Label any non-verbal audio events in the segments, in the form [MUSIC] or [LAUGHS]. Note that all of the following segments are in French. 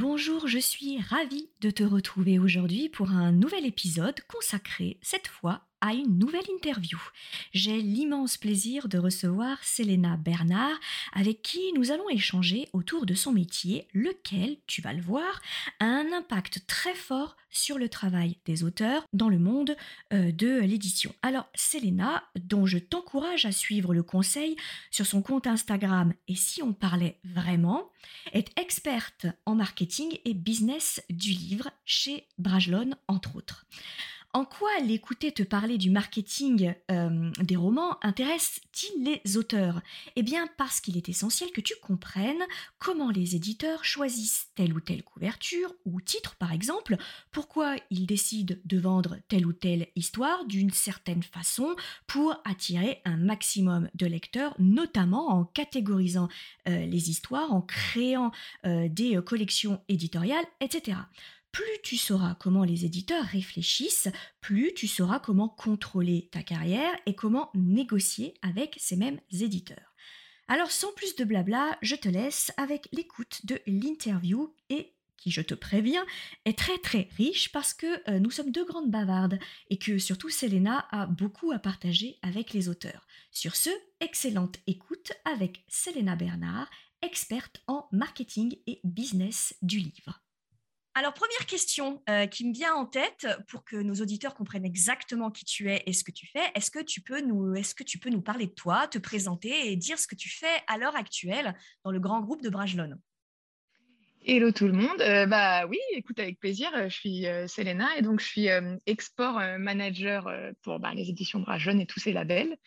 Bonjour, je suis ravie de te retrouver aujourd'hui pour un nouvel épisode consacré cette fois à une nouvelle interview. J'ai l'immense plaisir de recevoir Selena Bernard avec qui nous allons échanger autour de son métier, lequel, tu vas le voir, a un impact très fort sur le travail des auteurs dans le monde euh, de l'édition. Alors Selena, dont je t'encourage à suivre le conseil sur son compte Instagram et si on parlait vraiment, est experte en marketing et business du livre chez Brajlon entre autres. En quoi l'écouter te parler du marketing euh, des romans intéresse-t-il les auteurs? Eh bien parce qu'il est essentiel que tu comprennes comment les éditeurs choisissent telle ou telle couverture ou titre par exemple, pourquoi ils décident de vendre telle ou telle histoire d'une certaine façon pour attirer un maximum de lecteurs, notamment en catégorisant euh, les histoires, en créant euh, des collections éditoriales, etc plus tu sauras comment les éditeurs réfléchissent, plus tu sauras comment contrôler ta carrière et comment négocier avec ces mêmes éditeurs. Alors sans plus de blabla, je te laisse avec l'écoute de l'interview et qui, je te préviens, est très très riche parce que euh, nous sommes deux grandes bavardes et que surtout Selena a beaucoup à partager avec les auteurs. Sur ce, excellente écoute avec Selena Bernard, experte en marketing et business du livre. Alors, première question euh, qui me vient en tête pour que nos auditeurs comprennent exactement qui tu es et ce que tu fais. Est-ce que tu peux nous, est-ce que tu peux nous parler de toi, te présenter et dire ce que tu fais à l'heure actuelle dans le grand groupe de Brajlon Hello tout le monde. Euh, bah oui, écoute avec plaisir. Euh, je suis euh, Selena et donc je suis export manager pour bah, les éditions Brajlon et tous ces labels.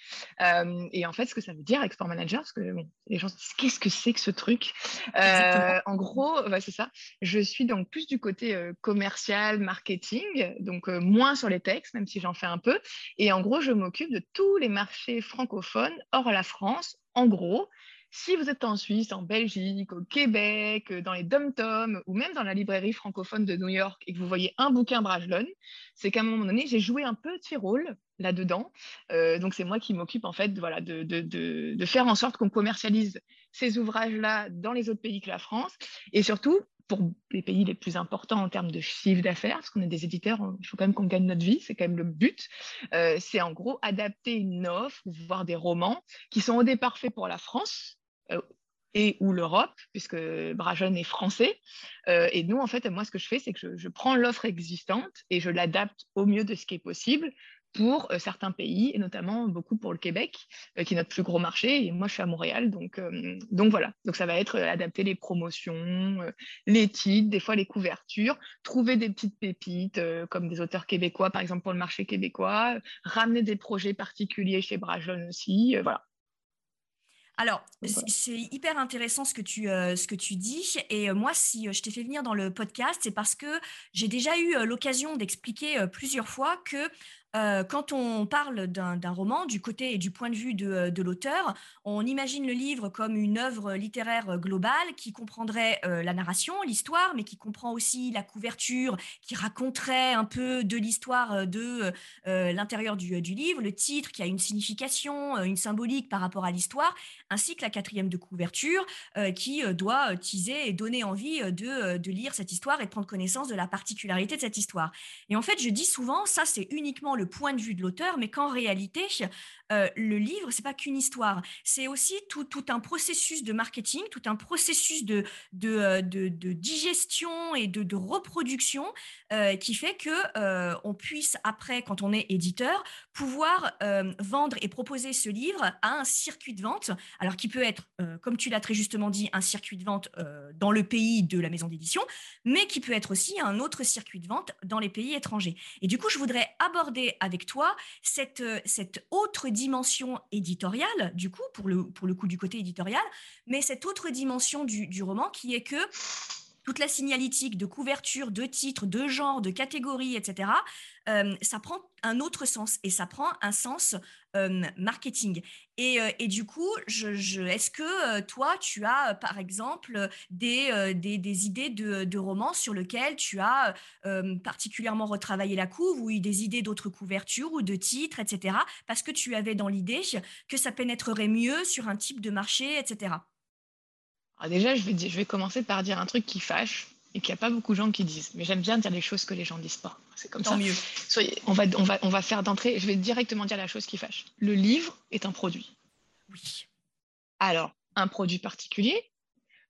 et en fait, ce que ça veut dire export manager, parce que les gens se disent qu'est-ce que c'est que ce truc? En gros, c'est ça. Je suis donc plus du côté commercial, marketing, donc moins sur les textes, même si j'en fais un peu. Et en gros, je m'occupe de tous les marchés francophones hors la France. En gros, si vous êtes en Suisse, en Belgique, au Québec, euh, dans les dom-toms ou même dans la librairie francophone de New York et que vous voyez un bouquin Brajlon, c'est qu'à un moment donné, j'ai joué un petit rôle là-dedans. Euh, donc, c'est moi qui m'occupe en fait voilà, de, de, de, faire en sorte qu'on commercialise ces ouvrages-là dans les autres pays que la France et surtout pour les pays les plus importants en termes de chiffre d'affaires, parce qu'on est des éditeurs, il faut quand même qu'on gagne notre vie, c'est quand même le but. Euh, c'est en gros adapter une offre, voire des romans qui sont au départ faits pour la France, et ou l'Europe, puisque Brajon est français. Euh, et nous, en fait, moi, ce que je fais, c'est que je, prends l'offre existante et je l'adapte au mieux de ce qui est possible pour euh, certains pays, et notamment beaucoup pour le Québec, qui est notre plus gros marché. Et moi, je suis à Montréal, donc, donc voilà. Donc ça va être adapter les promotions, les titres, des fois les couvertures, trouver des petites pépites, comme des auteurs québécois, par exemple pour le marché québécois, ramener des projets particuliers chez Brajon aussi. voilà. Alors, c'est hyper intéressant ce que tu, euh, ce que tu dis. Et euh, moi, si euh, je t'ai fait venir dans le podcast, c'est parce que j'ai déjà eu l'occasion d'expliquer plusieurs fois que euh, quand on parle d'un roman, du côté et du point de vue de, euh, l'auteur, on imagine le livre comme une œuvre littéraire globale qui comprendrait euh, la narration, l'histoire, mais qui comprend aussi la couverture, qui raconterait un peu de l'histoire de l'intérieur du, livre, le titre qui a une signification, une symbolique par rapport à l'histoire, ainsi que la quatrième de couverture qui doit teaser et donner envie de, de lire cette histoire et de prendre connaissance de la particularité de cette histoire. Et en fait, je dis souvent, ça c'est uniquement le point de vue de l'auteur, mais qu'en réalité, euh, le livre, c'est pas qu'une histoire, c'est aussi tout, un processus de marketing, tout un processus de, euh, digestion et de, reproduction euh, qui fait que on puisse après, quand on est éditeur, pouvoir vendre et proposer ce livre à un circuit de vente, alors qui peut être, comme tu l'as très justement dit, un circuit de vente dans le pays de la maison d'édition, mais qui peut être aussi un autre circuit de vente dans les pays étrangers. Et du coup, je voudrais aborder avec toi cette, autre éditoriale, du coup, pour le coup du côté éditorial, mais cette autre dimension du, roman qui est que toute la signalétique de couverture, de titre, de genre, de catégorie, etc., euh, ça prend un autre sens et ça prend un sens euh, marketing. Et, euh, et, du coup, est-ce que toi, tu as par exemple des, idées de, romans sur lesquels tu as particulièrement retravaillé la couve ou des idées d'autres couvertures ou de titres, etc., parce que tu avais dans l'idée que ça pénétrerait mieux sur un type de marché, etc. Alors déjà, je vais, je vais commencer par dire un truc qui fâche et qu'il n'y a pas beaucoup de gens qui disent. Mais j'aime bien dire les choses que les gens ne disent pas. C'est comme Tant ça. mieux. Soyez, on, va, on, va, on va faire d'entrée, je vais directement dire la chose qui fâche. Le livre est un produit. Oui. Alors, un produit particulier,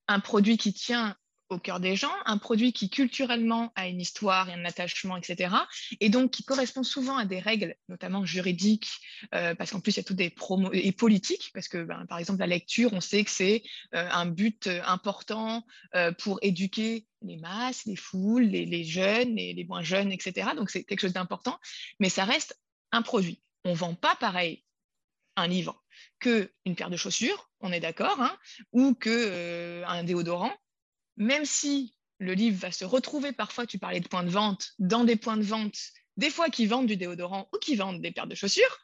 un produit qui tient au cœur des gens, un produit qui culturellement a une histoire et un attachement, etc. Et donc qui correspond souvent à des règles, notamment juridiques, euh, parce qu'en plus il y a toutes des promos et politiques, parce que ben, par exemple la lecture, on sait que c'est euh, un but euh, important pour éduquer les masses, les foules, les, jeunes, les, moins jeunes, etc. Donc c'est quelque chose d'important, mais ça reste un produit. On ne vend pas pareil un livre qu'une paire de chaussures, on est d'accord, hein, ou qu'un déodorant même si le livre va se retrouver parfois, tu parlais de points de vente, dans des points de vente, des fois qui vendent du déodorant ou qui vendent des paires de chaussures,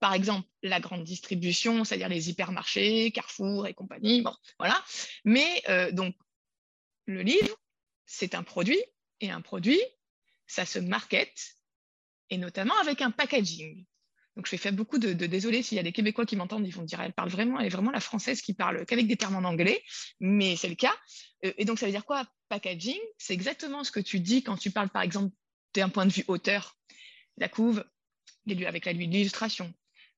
par exemple la grande distribution, c'est-à-dire les hypermarchés, Carrefour et compagnie, bon, voilà. Mais euh, donc, le livre, c'est un produit, et un produit, ça se market, et notamment avec un packaging. Donc, je fais beaucoup de, désolé s'il y a des Québécois qui m'entendent, ils vont dire elle parle vraiment, elle est vraiment la française qui parle qu'avec des termes en anglais, mais c'est le cas. Euh, et donc, ça veut dire quoi Packaging, c'est exactement ce que tu dis quand tu parles, par exemple, d'un point de vue auteur. La couve, avec l'illustration,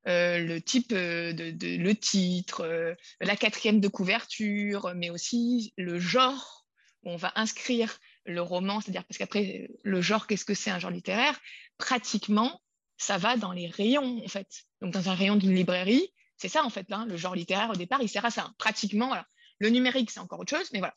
euh, le type euh, de, le titre, la quatrième de couverture, mais aussi le genre où on va inscrire le roman, c'est-à-dire parce qu'après le genre, qu'est-ce que c'est un genre littéraire? Pratiquement, ça va dans les rayons, en fait. Donc, dans un rayon d'une librairie, c'est ça, en fait, hein, le genre littéraire, au départ, il sert à ça. Pratiquement. Le numérique, c'est encore autre chose, mais voilà.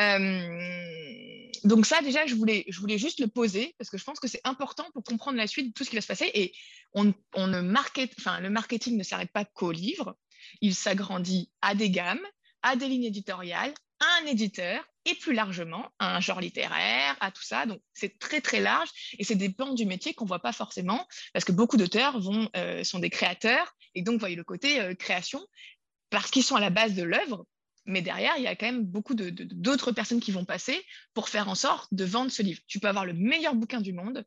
Euh, donc ça, déjà, je voulais, je voulais juste le poser parce que je pense que c'est important pour comprendre la suite de tout ce qui va se passer. Et on, ne market, le marketing ne s'arrête pas qu'au livre. Il s'agrandit à des gammes, à des lignes éditoriales, à un éditeur et plus largement à un genre littéraire, à tout ça. Donc c'est très très large et c'est des pans du métier qu'on voit pas forcément parce que beaucoup d'auteurs euh, sont des créateurs et donc voyez le côté euh, création parce qu'ils sont à la base de l'œuvre. Mais derrière, il y a quand même beaucoup d'autres personnes qui vont passer pour faire en sorte de vendre ce livre. Tu peux avoir le meilleur bouquin du monde,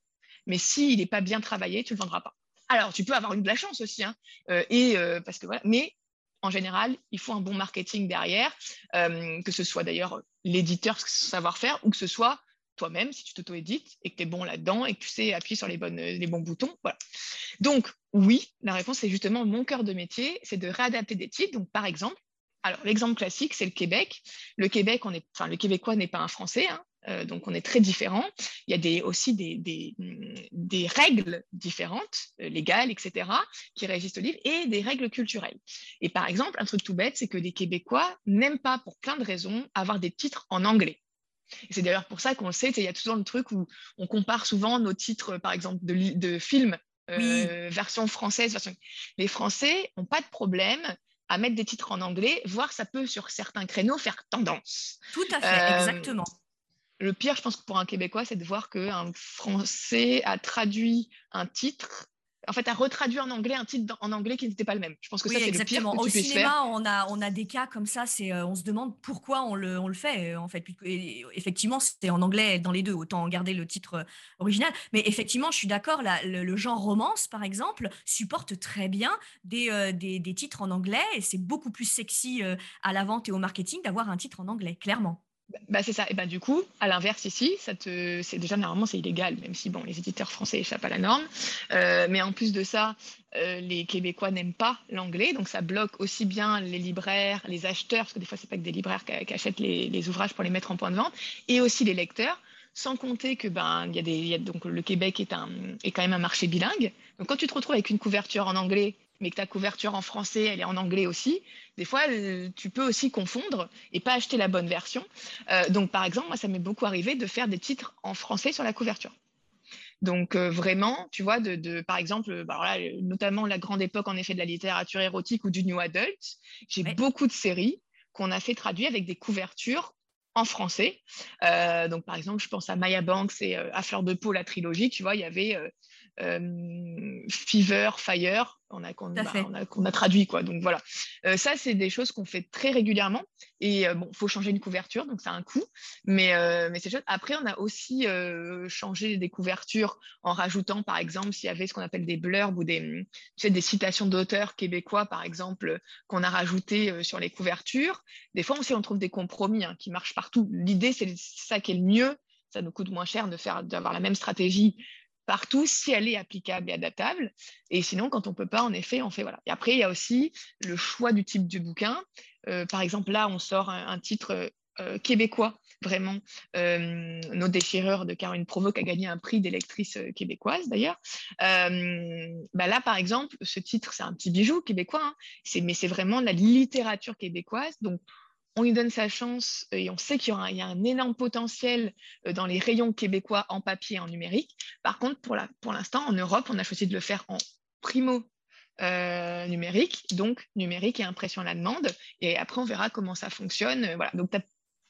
mais s'il n'est pas bien travaillé, tu ne le vendras pas. Alors, tu peux avoir une de la chance aussi, hein, euh, et, parce que voilà, mais en général, il faut un bon marketing derrière, euh, que ce soit d'ailleurs l'éditeur, savoir-faire, ou que ce soit toi-même, si tu t'auto-édites et que tu es bon là-dedans et que tu sais appuyer sur les, bons boutons. Donc, oui, la réponse, c'est justement mon cœur de métier, c'est de réadapter des titres. Donc, par exemple, alors l'exemple classique, c'est le Québec. Le Québec, on est, enfin, le Québécois n'est pas un Français, hein, euh, donc on est très différents. Il y a des, aussi des, des, règles différentes, euh, légales, etc., qui régissent le livre, et des règles culturelles. Et par exemple, un truc tout bête, c'est que les Québécois n'aiment pas, pour plein de raisons, avoir des titres en anglais. c'est d'ailleurs pour ça qu'on le sait, il y a toujours le truc où on compare souvent nos titres, par exemple, de, de films, euh, version française. Version... Les Français n'ont pas de problème à mettre des titres en anglais, voire ça peut, sur certains créneaux, faire tendance. Tout à fait, exactement le pire, je pense que pour un Québécois, c'est de voir qu'un Français a traduit un titre en fait, a retraduit en anglais un titre en anglais qui n'était pas le même. Je pense que ça, c'est le pire que Au cinéma, on a, on a des cas comme ça. C'est, euh, on se demande pourquoi on le, on le fait. En fait, effectivement, c'est en anglais dans les deux. Autant garder le titre euh, original. Mais effectivement, je suis d'accord. Le, genre romance, par exemple, supporte très bien des, euh, des, des, titres en anglais. Et c'est beaucoup plus sexy à la vente et au marketing d'avoir un titre en anglais, clairement. Bah, c'est ça. Et bah, du coup, à l'inverse, ici, ça te... c'est déjà normalement c'est illégal, même si bon, les éditeurs français échappent à la norme. Euh, mais en plus de ça, euh, les Québécois n'aiment pas l'anglais, donc ça bloque aussi bien les libraires, les acheteurs, parce que des fois, c'est pas que des libraires qui, achètent les, ouvrages pour les mettre en point de vente, et aussi les lecteurs. Sans compter que ben, y a des, donc, le Québec est, un, est quand même un marché bilingue. Donc quand tu te retrouves avec une couverture en anglais mais que ta couverture en français, elle est en anglais aussi, des fois, euh, tu peux aussi confondre et pas acheter la bonne version. Euh, donc, par exemple, moi, ça m'est beaucoup arrivé de faire des titres en français sur la couverture. Donc, euh, vraiment, tu vois, de, par exemple, bah, notamment la grande époque, en effet, de la littérature érotique ou du new adult, j'ai beaucoup de séries qu'on a fait traduire avec des couvertures en français. donc, par exemple, je pense à Maya Banks et À fleur de peau, la trilogie. Tu vois, il y avait Fever, Fire, on a, qu'on, a, traduit. Quoi. Donc voilà, ça, c'est des choses qu'on fait très régulièrement. Et bon, il faut changer une couverture, donc ça a un coût. Mais, mais c'est chouette. Après, on a aussi changé des couvertures en rajoutant, par exemple, s'il y avait ce qu'on appelle des blurbs ou des, tu sais, des citations d'auteurs québécois, par exemple, qu'on a rajouté sur les couvertures. Des fois aussi, on trouve des compromis hein, qui marchent partout. L'idée, c'est ça qui est le mieux. Ça nous coûte moins cher de faire, d'avoir la même stratégie partout si elle est applicable et adaptable. Et sinon, quand on ne peut pas, en effet, on fait voilà. Et après, il y a aussi le choix du type du bouquin. Euh, par exemple, là, on sort un, titre euh, québécois, vraiment. Euh, Nos déchireurs de Caroline Provoque a gagné un prix d'électrice québécoise, d'ailleurs. Bah là, par exemple, ce titre, c'est un petit bijou québécois, hein. mais c'est vraiment la littérature québécoise. Donc, on lui donne sa chance euh, et on sait qu'il y, a un énorme potentiel euh, dans les rayons québécois en papier et en numérique. Par contre, pour l'instant, en Europe, on a choisi de le faire en primo euh, numérique, donc numérique et impression à la demande. Et après, on verra comment ça fonctionne. Donc, tu as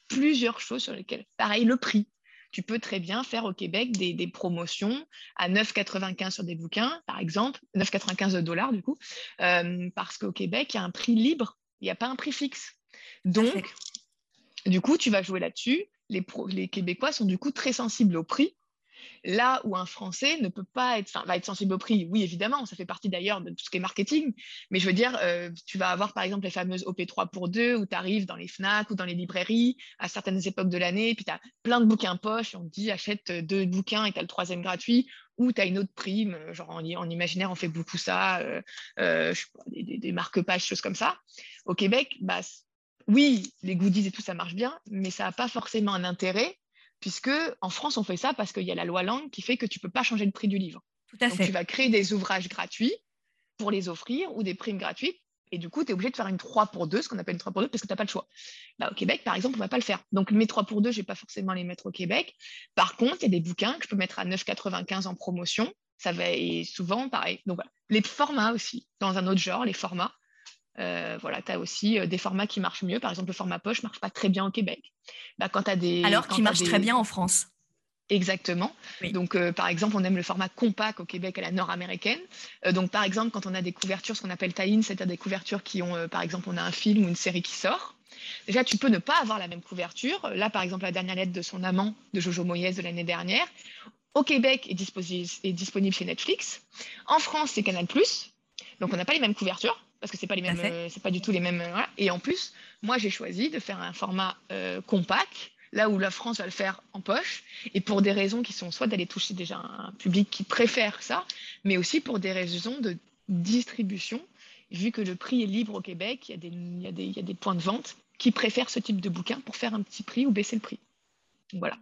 plusieurs choses sur lesquelles. Pareil, le prix. Tu peux très bien faire au Québec des, promotions à 9,95 sur des bouquins, par exemple, 9,95 dollars du coup, parce qu'au Québec, il y a un prix libre, il n'y a pas un prix fixe. Donc, du coup, tu vas jouer là-dessus. Les, les Québécois sont du coup très sensibles au prix. Là où un Français ne peut pas être, va être sensible au prix, oui, évidemment, ça fait partie d'ailleurs de tout ce qui est marketing, mais je veux dire, euh, tu vas avoir par exemple les fameuses OP3 pour deux, où tu arrives dans les FNAC ou dans les librairies à certaines époques de l'année, puis tu as plein de bouquins poche, on te dit achète deux bouquins et tu as le troisième gratuit, ou tu as une autre prime, genre en, imaginaire, on fait beaucoup ça, euh, euh, des, des marque-pages, choses comme ça. Au Québec, bah, oui, les goodies et tout, ça marche bien, mais ça n'a pas forcément un intérêt, puisque en France, on fait ça parce qu'il y a la loi langue qui fait que tu ne peux pas changer le prix du livre. Tout à fait. tu vas créer des ouvrages gratuits pour les offrir ou des primes gratuites. Et du coup, tu es obligé de faire une 3 pour 2, ce qu'on appelle une 3 pour 2, parce que tu n'as pas le choix. Bah, au Québec, par exemple, on ne va pas le faire. Donc, mes 3 pour 2, je ne vais pas forcément les mettre au Québec. Par contre, il y a des bouquins que je peux mettre à 9,95 en promotion. Ça va et souvent pareil. Donc, voilà. Les formats aussi, dans un autre genre, les formats. Euh, voilà, tu as aussi euh, des formats qui marchent mieux. Par exemple, le format poche ne marche pas très bien au Québec. Bah, quand as des, Alors qu'il marche très bien en France. Exactement. Donc, euh, par exemple, on aime le format compact au Québec à la nord-américaine. donc, par exemple, quand on a des couvertures, ce qu'on appelle tie-in, c'est-à-dire des couvertures qui ont, par exemple, on a un film ou une série qui sort. Déjà, tu peux ne pas avoir la même couverture. Là, par exemple, la dernière lettre de son amant de Jojo Moyes de l'année dernière. Au Québec, est, est disponible chez Netflix. En France, c'est Canal+. Donc, on n'a pas les mêmes couvertures parce que c'est pas les mêmes, euh, c'est pas du tout les mêmes. Euh, Et en plus, moi j'ai choisi de faire un format euh, compact, là où la France va le faire en poche, et pour des raisons qui sont soit d'aller toucher déjà un public qui préfère ça, mais aussi pour des raisons de distribution. Vu que le prix est libre au Québec, il y a des, il y a des, il y a des points de vente qui préfèrent ce type de bouquin pour faire un petit prix ou baisser le prix. Voilà.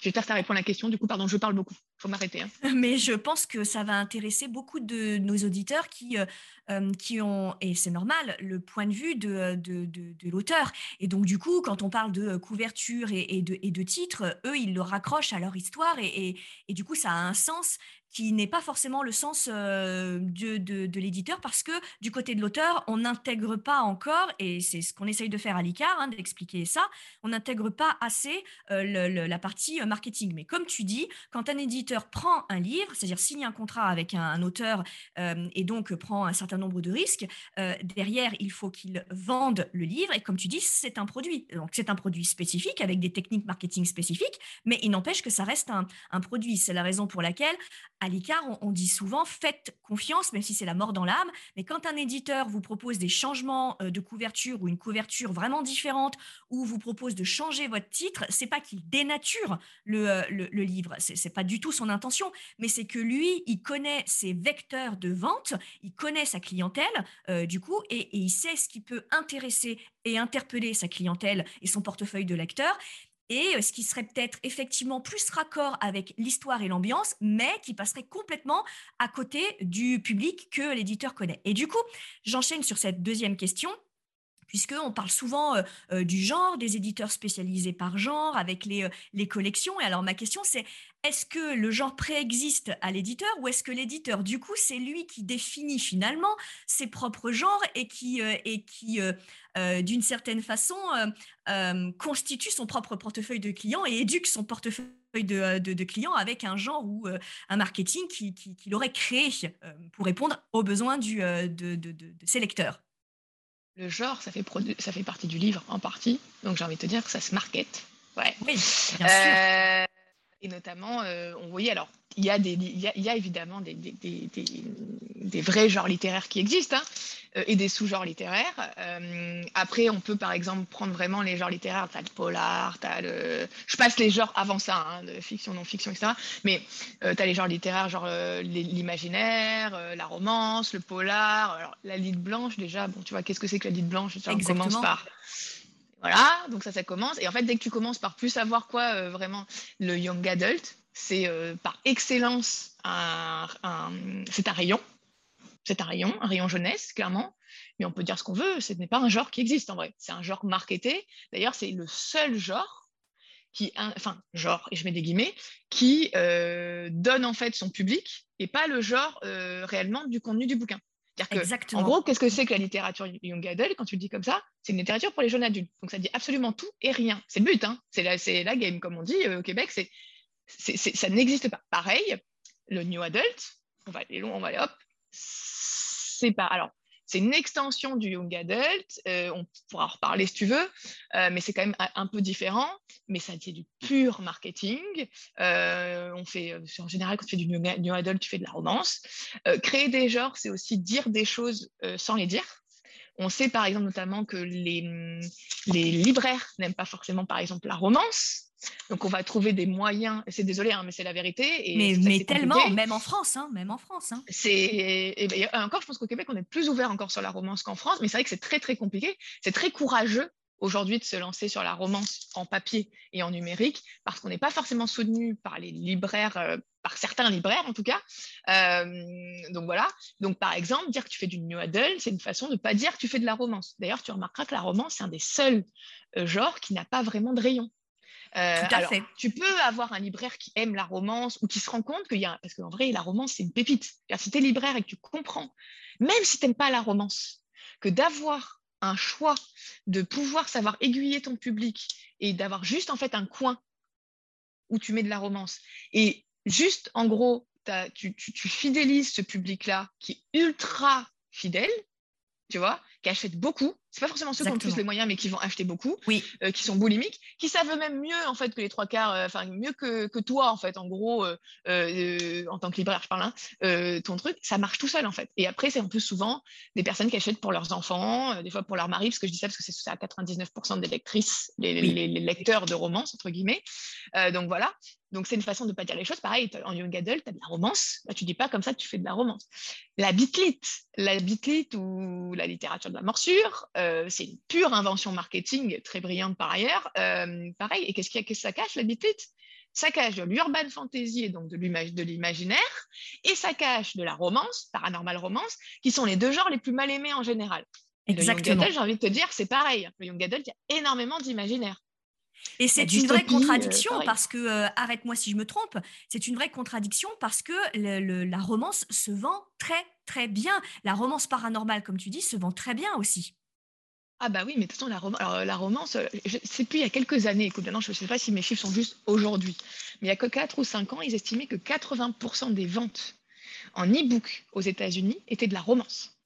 J'espère que ça répond à la question. Du coup, pardon, je parle beaucoup. Faut m'arrêter. Hein. [LAUGHS] Mais je pense que ça va intéresser beaucoup de nos auditeurs qui, euh, euh, qui ont, et c'est normal, le point de vue de, de, de, l'auteur. Et donc, du coup, quand on parle de couverture et, de, et de titres, eux, ils le raccrochent à leur histoire et, et, et, du coup, ça a un sens qui n'est pas forcément le sens euh, de, de, l'éditeur parce que du côté de l'auteur, on n'intègre pas encore, et c'est ce qu'on essaye de faire à l'ICAR, hein, d'expliquer ça, on n'intègre pas assez euh, la partie euh, marketing. Mais comme tu dis, quand un éditeur prend un livre, c'est-à-dire signe un contrat avec un, auteur et donc prend un certain nombre de risques, derrière, il faut qu'il vende le livre, et comme tu dis, c'est un produit. Donc c'est un produit spécifique avec des techniques marketing spécifiques, mais il n'empêche que ça reste un, produit. C'est la raison pour laquelle à l'ICAR, on, dit souvent faites confiance, même si c'est la mort dans l'âme. Mais quand un éditeur vous propose des changements euh, de couverture ou une couverture vraiment différente, ou vous propose de changer votre titre, c'est pas qu'il dénature le, euh, le, le livre, c'est pas du tout son intention, mais c'est que lui, il connaît ses vecteurs de vente, il connaît sa clientèle, euh, du coup, et, et il sait ce qui peut intéresser et interpeller sa clientèle et son portefeuille de lecteurs et euh, ce qui serait peut-être effectivement plus raccord avec l'histoire et l'ambiance, mais qui passerait complètement à côté du public que l'éditeur connaît. Et du coup, j'enchaîne sur cette deuxième question puisqu'on parle souvent du genre, des éditeurs spécialisés par genre, avec les, les collections. Et alors ma question c'est, est-ce que le genre préexiste à l'éditeur ou est-ce que l'éditeur, du coup, c'est lui qui définit finalement ses propres genres et qui, et qui d'une certaine façon, constitue son propre portefeuille de clients et éduque son portefeuille de, clients avec un genre ou un marketing qu'il qui, aurait créé pour répondre aux besoins de, ses lecteurs? Le genre, ça fait, ça fait partie du livre en partie. Donc j'ai envie de te dire que ça se market. Ouais. Oui, bien sûr. Euh, et notamment, euh, on voyait, alors, il y, a des, il, y a, il y a évidemment des, des, des, des, vrais genres littéraires qui existent hein, euh, et des sous-genres littéraires. Euh, après, on peut par exemple prendre vraiment les genres littéraires. Tu as le polar, as le. Je passe les genres avant ça, hein, de fiction, non-fiction, etc. Mais tu as les genres littéraires, genre l'imaginaire, la romance, le polar. Alors, la ligne blanche, déjà, bon, tu vois, qu'est-ce que c'est que la ligne blanche? On commence par voilà, donc ça, ça commence. Et en fait, dès que tu commences par plus savoir quoi, vraiment, le young adult, c'est euh, par excellence un, c'est un rayon. C'est un rayon, un rayon jeunesse, clairement. Mais on peut dire ce qu'on veut, ce n'est pas un genre qui existe en vrai. C'est un genre marketé. D'ailleurs, c'est le seul genre qui, enfin, genre, et je mets des guillemets, qui euh, donne en fait son public et pas le genre euh, réellement du contenu du bouquin. Que, en gros, qu'est-ce que c'est que la littérature young adult? Quand tu le dis comme ça, c'est une littérature pour les jeunes adultes. Donc ça dit absolument tout et rien. C'est le but, hein. c'est la, la game, comme on dit au Québec. C'est ça n'existe pas. Pareil, le new adult, on va aller long, on va aller hop, c'est pas. Alors, c'est une extension du young adult, euh, on pourra en reparler si tu veux, euh, mais c'est quand même un, peu différent, mais ça c'est du pur marketing. Euh, on fait, en général, quand tu fais du new, adult, tu fais de la romance. créer des genres, c'est aussi dire des choses sans les dire. On sait par exemple notamment que les, les libraires n'aiment pas forcément par exemple la romance, donc on va trouver des moyens. C'est désolé, hein, mais c'est la vérité. Et mais, mais tellement, même en France, hein, même en France. Hein. C'est ben, encore, je pense qu'au Québec, on est plus ouvert encore sur la romance qu'en France, mais c'est vrai que c'est très très compliqué. C'est très courageux aujourd'hui de se lancer sur la romance en papier et en numérique parce qu'on n'est pas forcément soutenu par les libraires, euh, par certains libraires en tout cas. Euh, donc voilà. Donc par exemple, dire que tu fais du new adult, c'est une façon de ne pas dire que tu fais de la romance. D'ailleurs, tu remarqueras que la romance, c'est un des seuls euh, genres qui n'a pas vraiment de rayon. Euh, Tout à fait. Tu peux avoir un libraire qui aime la romance ou qui se rend compte qu'il y a. Parce qu'en vrai, la romance, c'est une pépite. Si tu es libraire et que tu comprends, même si tu n'aimes pas la romance, que d'avoir un choix, de pouvoir savoir aiguiller ton public et d'avoir juste en fait un coin où tu mets de la romance. Et juste, en gros, tu, tu fidélises ce public-là qui est ultra fidèle, tu vois, qui achète beaucoup c'est pas forcément ceux qui ont plus les moyens, mais qui vont acheter beaucoup, oui. Euh, qui sont boulimiques, qui savent même mieux en fait que les trois quarts, euh, enfin mieux que, que, toi en fait, en gros, euh, en tant que libraire, je parle, hein, ton truc, ça marche tout seul en fait. Et après, c'est en plus souvent des personnes qui achètent pour leurs enfants, des fois pour leur mari, parce que je dis ça parce que c'est à 99% des lectrices, les, les, lecteurs de romance entre guillemets. donc voilà. Donc c'est une façon de ne pas dire les choses. Pareil, en young adult, tu as de la romance. Là, tu dis pas comme ça, tu fais de la romance. La bitlit, la bitlit ou la littérature de la morsure. Euh, c'est une pure invention marketing, très brillante par ailleurs. Euh, pareil, et qu'est-ce que ça cache, la bitlite Ça cache de l'urban fantasy et donc de l'imaginaire, et ça cache de la romance, paranormal romance, qui sont les deux genres les plus mal aimés en général. Exactement. Le young adult, j'ai envie de te dire, c'est pareil. Le young adult, il y a énormément d'imaginaire. Et c'est une vraie contradiction parce que, euh, arrête-moi si je me trompe, c'est une vraie contradiction parce que la romance se vend très très bien. La romance paranormale, comme tu dis, se vend très bien aussi. Ah bah oui, mais de toute façon, la, la romance, euh, c'est plus il y a quelques années, écoute, maintenant je ne sais pas si mes chiffres sont juste aujourd'hui, mais il y a que 4 ou 5 ans, ils estimaient que 80% des ventes en e-book aux États-Unis étaient de la romance.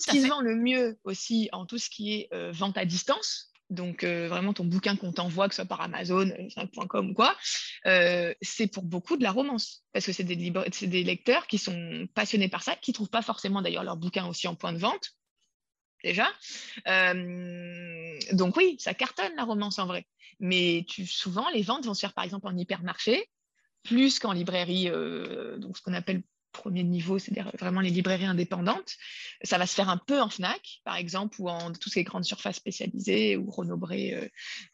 ce qui se vend le mieux aussi en tout ce qui est euh, vente à distance, donc euh, vraiment ton bouquin qu'on t'envoie, que ce soit par Amazon, 5.com ou quoi, c'est pour beaucoup de la romance. Parce que c'est des, des lecteurs qui sont passionnés par ça, qui ne trouvent pas forcément d'ailleurs leur bouquin aussi en point de vente, déjà. Euh, donc oui, ça cartonne la romance en vrai. Mais tu, souvent, les ventes vont se faire par exemple en hypermarché, plus qu'en librairie, euh, donc ce qu'on appelle premier niveau, c'est-à-dire vraiment les librairies indépendantes. Ça va se faire un peu en FNAC, par exemple, ou en toutes ces grandes surfaces spécialisées, ou Renaud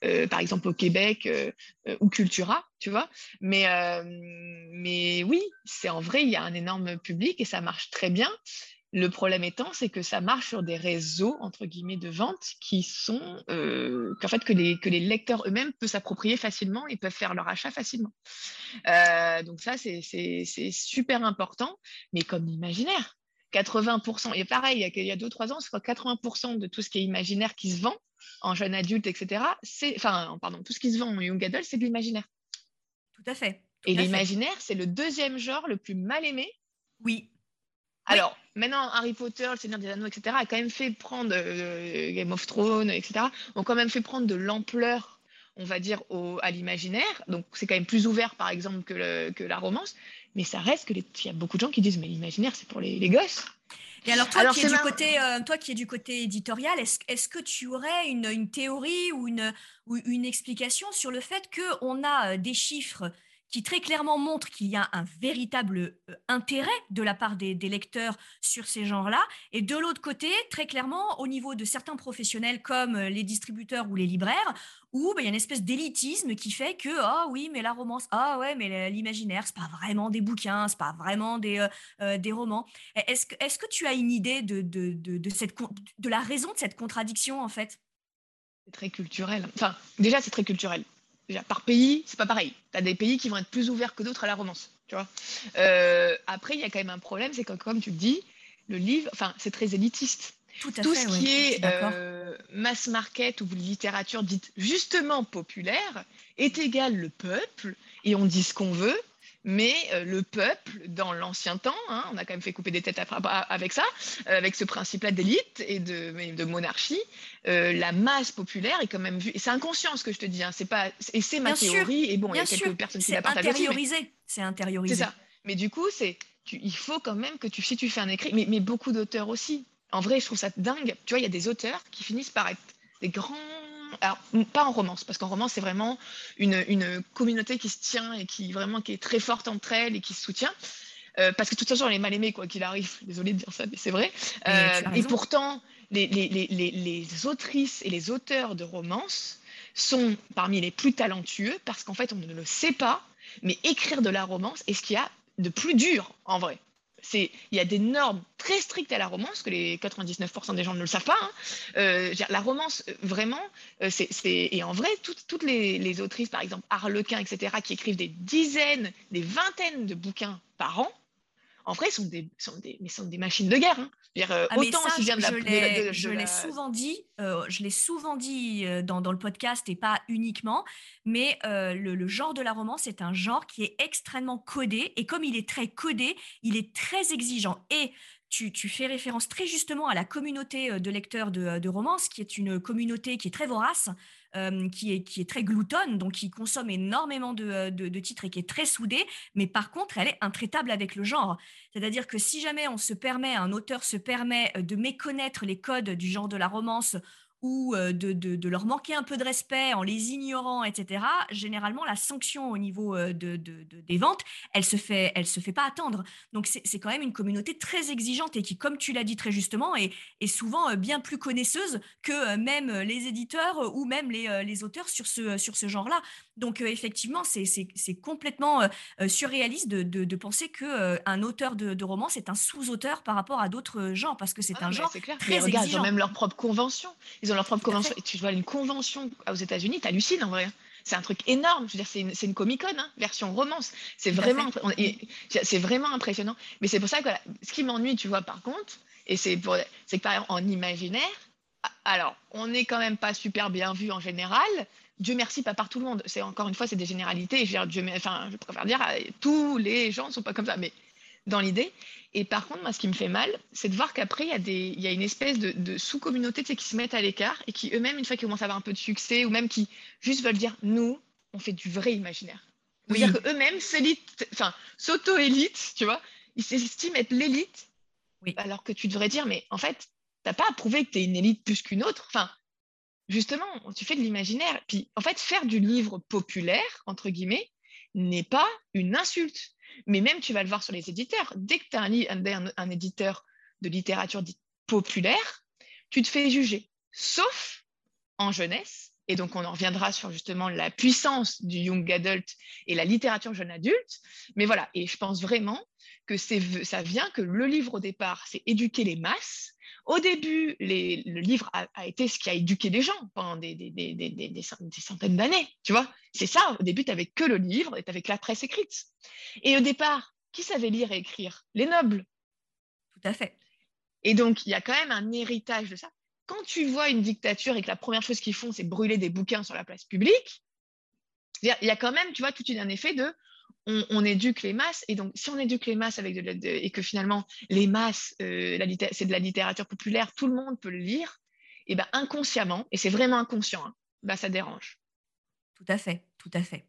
euh, par exemple au Québec, ou Cultura, tu vois. Mais, mais oui, c'est en vrai, il y a un énorme public et ça marche très bien. Le problème étant, c'est que ça marche sur des réseaux, entre guillemets, de vente qui sont, euh, qu'en fait, que les, que les lecteurs eux-mêmes peuvent s'approprier facilement et peuvent faire leur achat facilement. Euh, donc ça, c'est super important, mais comme l'imaginaire. 80%, et pareil, il y a 2-3 ans, c'est 80% de tout ce qui est imaginaire qui se vend en jeune adulte, etc., c'est, enfin, pardon, tout ce qui se vend en young adult, c'est de l'imaginaire. Tout à fait. et l'imaginaire, c'est le deuxième genre le plus mal aimé. Oui, alors, maintenant, Harry Potter, le Seigneur des Anneaux, etc., a quand même fait prendre euh, Game of Thrones, etc., ont quand même fait prendre de l'ampleur, on va dire, au, à l'imaginaire. Donc, c'est quand même plus ouvert, par exemple, que, que la romance. Mais ça reste que il y a beaucoup de gens qui disent, mais l'imaginaire, c'est pour les, les, gosses. Et alors, toi, qui, es du côté, euh, toi qui es du côté éditorial, est-ce est que tu aurais une, une théorie ou une, ou une explication sur le fait qu'on a euh, des chiffres qui très clairement montre qu'il y a un véritable euh, intérêt de la part des, lecteurs sur ces genres-là. Et de l'autre côté, très clairement, au niveau de certains professionnels comme euh, les distributeurs ou les libraires, où bah, il y a une espèce d'élitisme qui fait que ah oui mais la romance ah ouais mais l'imaginaire c'est pas vraiment des bouquins c'est pas vraiment des, euh, des romans. Est-ce que est-ce que tu as une idée de, de, de, cette de la raison de cette contradiction en fait? C'est très culturel. Enfin déjà c'est très culturel par pays, c'est pas pareil. Tu as des pays qui vont être plus ouverts que d'autres à la romance. Tu vois euh, après, il y a quand même un problème, c'est que, comme tu le dis, le livre, enfin, c'est très élitiste. Tout, ce qui est euh, mass market ou littérature dite justement populaire est égal le peuple et on dit ce qu'on veut mais euh, le peuple, dans l'ancien temps, hein, on a quand même fait couper des têtes avec ça, euh, avec ce principe-là d'élite et de, monarchie, euh, la masse populaire est quand même vue, et c'est inconscient ce que je te dis, hein, c'est pas, et c'est ma théorie, et bon, il y a quelques personnes qui la partagent intériorisé, C'est intériorisé. C'est ça. Mais du coup, c'est, il faut quand même que tu, si tu fais un écrit, mais, mais beaucoup d'auteurs aussi. En vrai, je trouve ça dingue. Tu vois, il y a des auteurs qui finissent par être des grands alors pas en romance, parce qu'en romance, c'est vraiment une, une, communauté qui se tient et qui vraiment qui est très forte entre elles et qui se soutient. Euh, parce que de toute façon, elle est mal aimée, quoi qu'il arrive. [LAUGHS] Désolée de dire ça, mais c'est vrai. Euh, et pourtant, les, les, les, les, autrices et les auteurs de romances sont parmi les plus talentueux parce qu'en fait, on ne le sait pas, mais écrire de la romance est ce qu'il y a de plus dur en vrai il y a des normes très strictes à la romance que les 99% des gens ne le savent pas. Hein. Euh, la romance, euh, vraiment, euh, c'est et en vrai, toutes les, autrices, par exemple Harlequin, etc., qui écrivent des dizaines, des vingtaines de bouquins par an, en vrai, sont des, sont des, mais sont des machines de guerre. Hein. Euh, ah, autant ça, la, je l'ai souvent dit, euh, je l'ai souvent dit euh, dans, dans, le podcast et pas uniquement, mais le, le, genre de la romance est un genre qui est extrêmement codé et comme il est très codé, il est très exigeant. Et tu, fais référence très justement à la communauté de lecteurs de, de romance, qui est une communauté qui est très vorace, euh, qui, est, qui est très gloutonne, donc qui consomme énormément de, de, titres et qui est très soudée, mais par contre, elle est intraitable avec le genre. C'est-à-dire que si jamais on se permet, un auteur se permet de méconnaître les codes du genre de la romance ou de, de, leur manquer un peu de respect en les ignorant, etc., généralement, la sanction au niveau de, des ventes, elle se fait, elle se fait pas attendre. Donc, c'est quand même une communauté très exigeante et qui, comme tu l'as dit très justement, est, est, souvent bien plus connaisseuse que même les éditeurs ou même les, les auteurs sur ce, sur ce genre-là. Donc, effectivement, c'est complètement surréaliste de, penser qu'un un auteur de, roman, c'est un sous-auteur par rapport à d'autres genres, parce que c'est ah un genre clair. très regarde, Ils ont même leur propre convention. Ils leur propre convention. Et tu vois une convention aux États-Unis, tu hallucines en vrai. C'est un truc énorme. Je veux dire, c'est une, une Comic-Con, hein, version romance. C'est vraiment, c'est vraiment impressionnant. Mais c'est pour ça que ce qui m'ennuie, tu vois, par contre, et c'est c'est que par exemple, en imaginaire, alors, on n'est quand même pas super bien vu en général. Dieu merci, pas par tout le monde. C'est encore une fois, c'est des généralités. Je, Dieu, enfin, je préfère dire, tous les gens ne sont pas comme ça. Mais dans l'idée. Et par contre, moi, ce qui me fait mal, c'est de voir qu'après, il y, a y une espèce de, sous-communauté qui se mettent à l'écart et qui eux-mêmes, une fois qu'ils commencent à avoir un peu de succès, ou même qui juste veulent dire, nous, on fait du vrai imaginaire. Oui. dire qu'eux-mêmes enfin, s'auto-élite, tu vois, ils s'estiment être l'élite, oui. alors que tu devrais dire, mais en fait, tu n'as pas à prouver que tu es une élite plus qu'une autre. Enfin, justement, tu fais de l'imaginaire. Puis, en fait, faire du livre populaire, entre guillemets, n'est pas une insulte. Mais même, tu vas le voir sur les éditeurs. Dès que tu as un, éditeur de littérature dite populaire, tu te fais juger. Sauf en jeunesse, et donc on en reviendra sur justement la puissance du young adult et la littérature jeune adulte. Mais voilà, et je pense vraiment que ça vient que le livre au départ, c'est éduquer les masses. Au début, le livre a, été ce qui a éduqué les gens pendant des, des centaines d'années, tu vois. C'est ça, au début, tu n'avais que le livre et tu que la presse écrite. Et au départ, qui savait lire et écrire? Les nobles. Tout à fait. Et donc, il y a quand même un héritage de ça quand tu vois une dictature et que la première chose qu'ils font, c'est brûler des bouquins sur la place publique, il y a quand même, tu vois, tout un effet de on, éduque les masses. Et donc, si on éduque les masses avec de, et que finalement, les masses, euh, c'est de la littérature populaire, tout le monde peut le lire, et ben inconsciemment, et c'est vraiment inconscient, hein, ben, ça dérange. Tout à fait, tout à fait.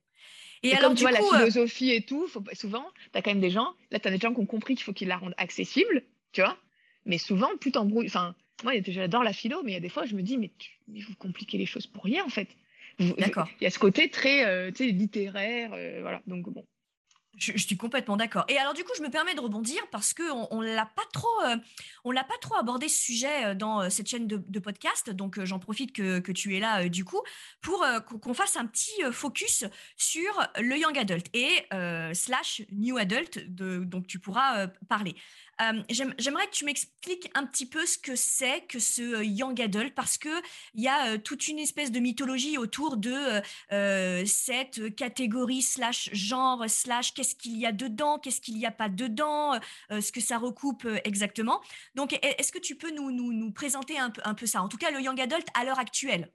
Et, alors, comme tu vois, la euh, philosophie et tout, souvent, tu as quand même des gens, là, tu as des gens qui ont compris qu'il faut qu'ils la rendent accessible, tu vois, mais souvent, plus t'embrouilles, enfin, moi, j'adore la philo, mais il y a des fois, je me dis, mais, vous compliquez les choses pour rien, en fait. D'accord. Il y a ce côté très euh, littéraire, euh, voilà. Donc, bon. Je, suis complètement d'accord. Et alors du coup, je me permets de rebondir parce que on, l'a pas trop, euh, pas trop abordé ce sujet dans cette chaîne de, podcast. Donc j'en profite que, que, tu es là du coup pour qu'on fasse un petit focus sur le young adult et slash new adult de, dont tu pourras parler. Euh, j'aimerais que tu m'expliques un petit peu ce que c'est que ce euh, young adult parce que il y a euh, toute une espèce de mythologie autour de cette catégorie slash genre slash qu'est-ce qu'il y a dedans, qu'est-ce qu'il n'y a pas dedans, ce que ça recoupe exactement. Donc, est-ce que tu peux nous, nous, nous présenter un peu, un peu ça? En tout cas, le young adult à l'heure actuelle.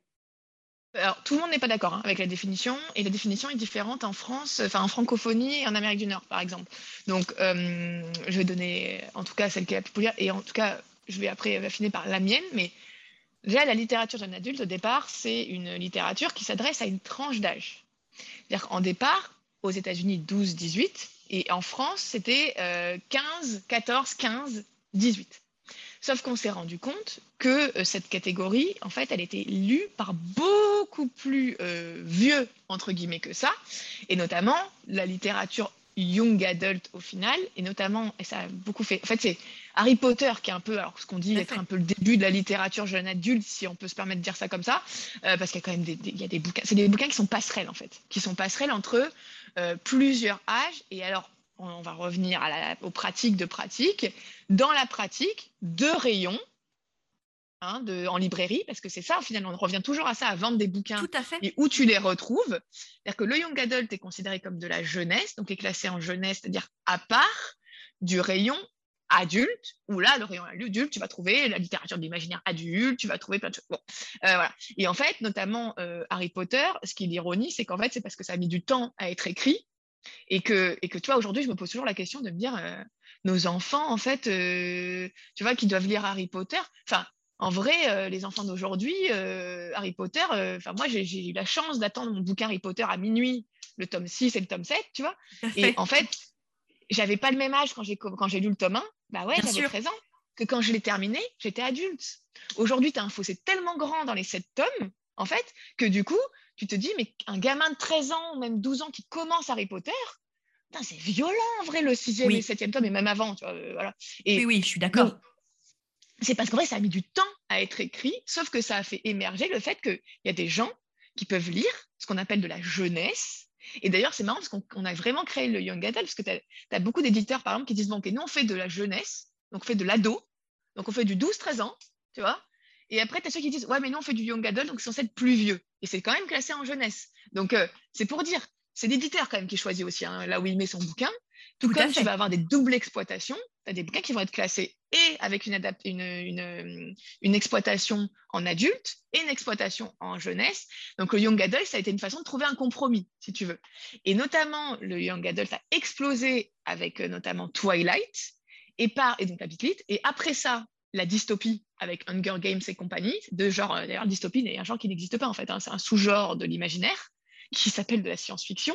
Alors, tout le monde n'est pas d'accord hein, avec la définition, et la définition est différente en France, enfin en francophonie et en Amérique du Nord, par exemple. Donc, euh, je vais donner en tout cas celle qui est la plus populaire, et en tout cas, je vais après affiner par la mienne, mais déjà, la littérature jeune adulte, au départ, c'est une littérature qui s'adresse à une tranche d'âge. C'est-à-dire qu'en départ, aux États-Unis, 12-18, et en France, c'était 15, 14, 15, 18. Sauf qu'on s'est rendu compte que euh, cette catégorie, en fait, elle était lue par beaucoup plus euh, vieux, entre guillemets, que ça, et notamment la littérature young adult au final, et notamment, et ça a beaucoup fait, en fait, c'est Harry Potter qui est un peu, alors ce qu'on dit être un peu le début de la littérature jeune adulte, si on peut se permettre de dire ça comme ça, euh, parce qu'il y a quand même des, il y a des bouquins, c'est des bouquins qui sont passerelles en fait, qui sont passerelles entre plusieurs âges, et alors on va revenir aux pratiques de pratique. Dans la pratique, deux rayons hein, en librairie, parce que c'est ça, finalement, on revient toujours à ça, à vendre des bouquins et où tu les retrouves. C'est-à-dire que le young adult est considéré comme de la jeunesse, donc est classé en jeunesse, c'est-à-dire à part du rayon adulte, où là, le rayon adulte, tu vas trouver la littérature de l'imaginaire adulte, tu vas trouver plein de choses. Bon, euh, voilà. Et en fait, notamment euh, Harry Potter, ce qui est l'ironie, c'est qu'en fait, c'est parce que ça a mis du temps à être écrit et que, et que tu vois, aujourd'hui, je me pose toujours la question de me dire, euh, nos enfants, en fait, euh, tu vois, qui doivent lire Harry Potter, enfin, en vrai, euh, les enfants d'aujourd'hui, Harry Potter, enfin, moi, j'ai eu la chance d'attendre mon bouquin Harry Potter à minuit, le tome 6 et le tome 7, tu vois. Et en fait, j'avais pas le même âge quand j'ai quand j'ai lu le tome 1, bah ouais, j'avais 13 ans, que quand je l'ai terminé, j'étais adulte. Aujourd'hui, tu as un fossé tellement grand dans les 7 tomes, en fait, que du coup, tu te dis, mais un gamin de 13 ans, même 12 ans qui commence Harry Potter, c'est violent en vrai le sixième et septième tome, et même avant. Tu vois, euh, voilà. et oui, oui, je suis d'accord. C'est parce qu'en vrai, ça a mis du temps à être écrit, sauf que ça a fait émerger le fait qu'il y a des gens qui peuvent lire ce qu'on appelle de la jeunesse. Et d'ailleurs, c'est marrant parce qu'on a vraiment créé le Young Adult, parce que tu as, beaucoup d'éditeurs, par exemple, qui disent, bon, ok, nous, on fait de la jeunesse, donc on fait de l'ado, donc on fait du 12-13 ans, tu vois. Et après, tu as ceux qui disent, ouais, mais nous, on fait du Young Adult, donc c'est censé être plus vieux et c'est quand même classé en jeunesse. Donc, euh, c'est pour dire, c'est l'éditeur quand même qui choisit aussi hein, là où il met son bouquin. Tout, comme tu vas avoir des doubles exploitations, tu as des bouquins qui vont être classés et avec une, une, une, exploitation en adulte et une exploitation en jeunesse. Donc, le Young Adult, ça a été une façon de trouver un compromis, si tu veux. Et notamment, le Young Adult a explosé avec euh, notamment Twilight et, par, et donc la Et après ça, la dystopie avec Hunger Games et compagnie, de genre, euh, d'ailleurs, dystopie est un genre qui n'existe pas en fait, hein. c'est un sous-genre de l'imaginaire qui s'appelle de la science-fiction,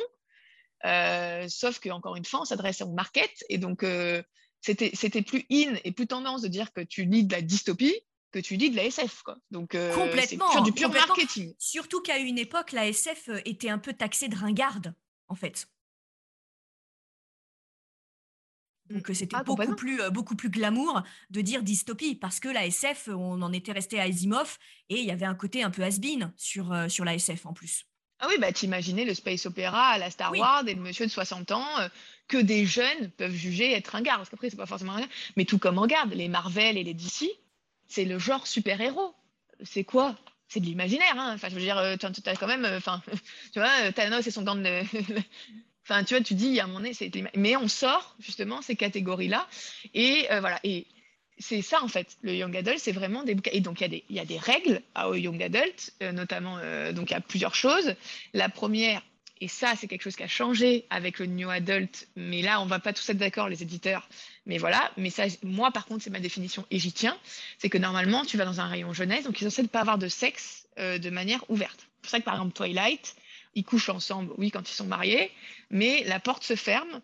euh, sauf que encore une fois, on s'adresse au market et donc euh, c'était plus in et plus tendance de dire que tu lis de la dystopie que tu lis de la SF. Quoi. Donc, complètement, c'est du pur marketing. Surtout qu'à une époque, la SF était un peu taxée de ringarde, en fait. Donc c'était ah, beaucoup, plus, beaucoup plus glamour de dire dystopie, parce que la SF, on en était resté à Asimov, et il y avait un côté un peu has-been sur, sur la SF en plus. Ah oui, bah t'imaginais le space opéra à la Star Wars et le monsieur de 60 ans que des jeunes peuvent juger être un gars, parce qu'après c'est pas forcément un gars, mais tout comme on regarde, les Marvel et les DC, c'est le genre super-héros. C'est quoi? C'est de l'imaginaire, hein. Enfin, je veux dire, tu as quand même, enfin, [LAUGHS] tu vois, Thanos et son gant de... [LAUGHS] Enfin, tu vois, tu dis, à mon nez, c'est. Mais on sort justement ces catégories-là. Et voilà. Et c'est ça, en fait. Le young adult, c'est vraiment des bouquins. Et donc, il y, a des, règles au young adult, notamment. donc, il y a plusieurs choses. La première, et ça, c'est quelque chose qui a changé avec le new adult. Mais là, on va pas tous être d'accord, les éditeurs. Mais voilà. Mais ça, moi, par contre, c'est ma définition et j'y tiens. C'est que normalement, tu vas dans un rayon jeunesse, donc ils sont censés pas avoir de sexe de manière ouverte. C'est pour ça que, par exemple, Twilight, ils couchent ensemble, oui, quand ils sont mariés, mais la porte se ferme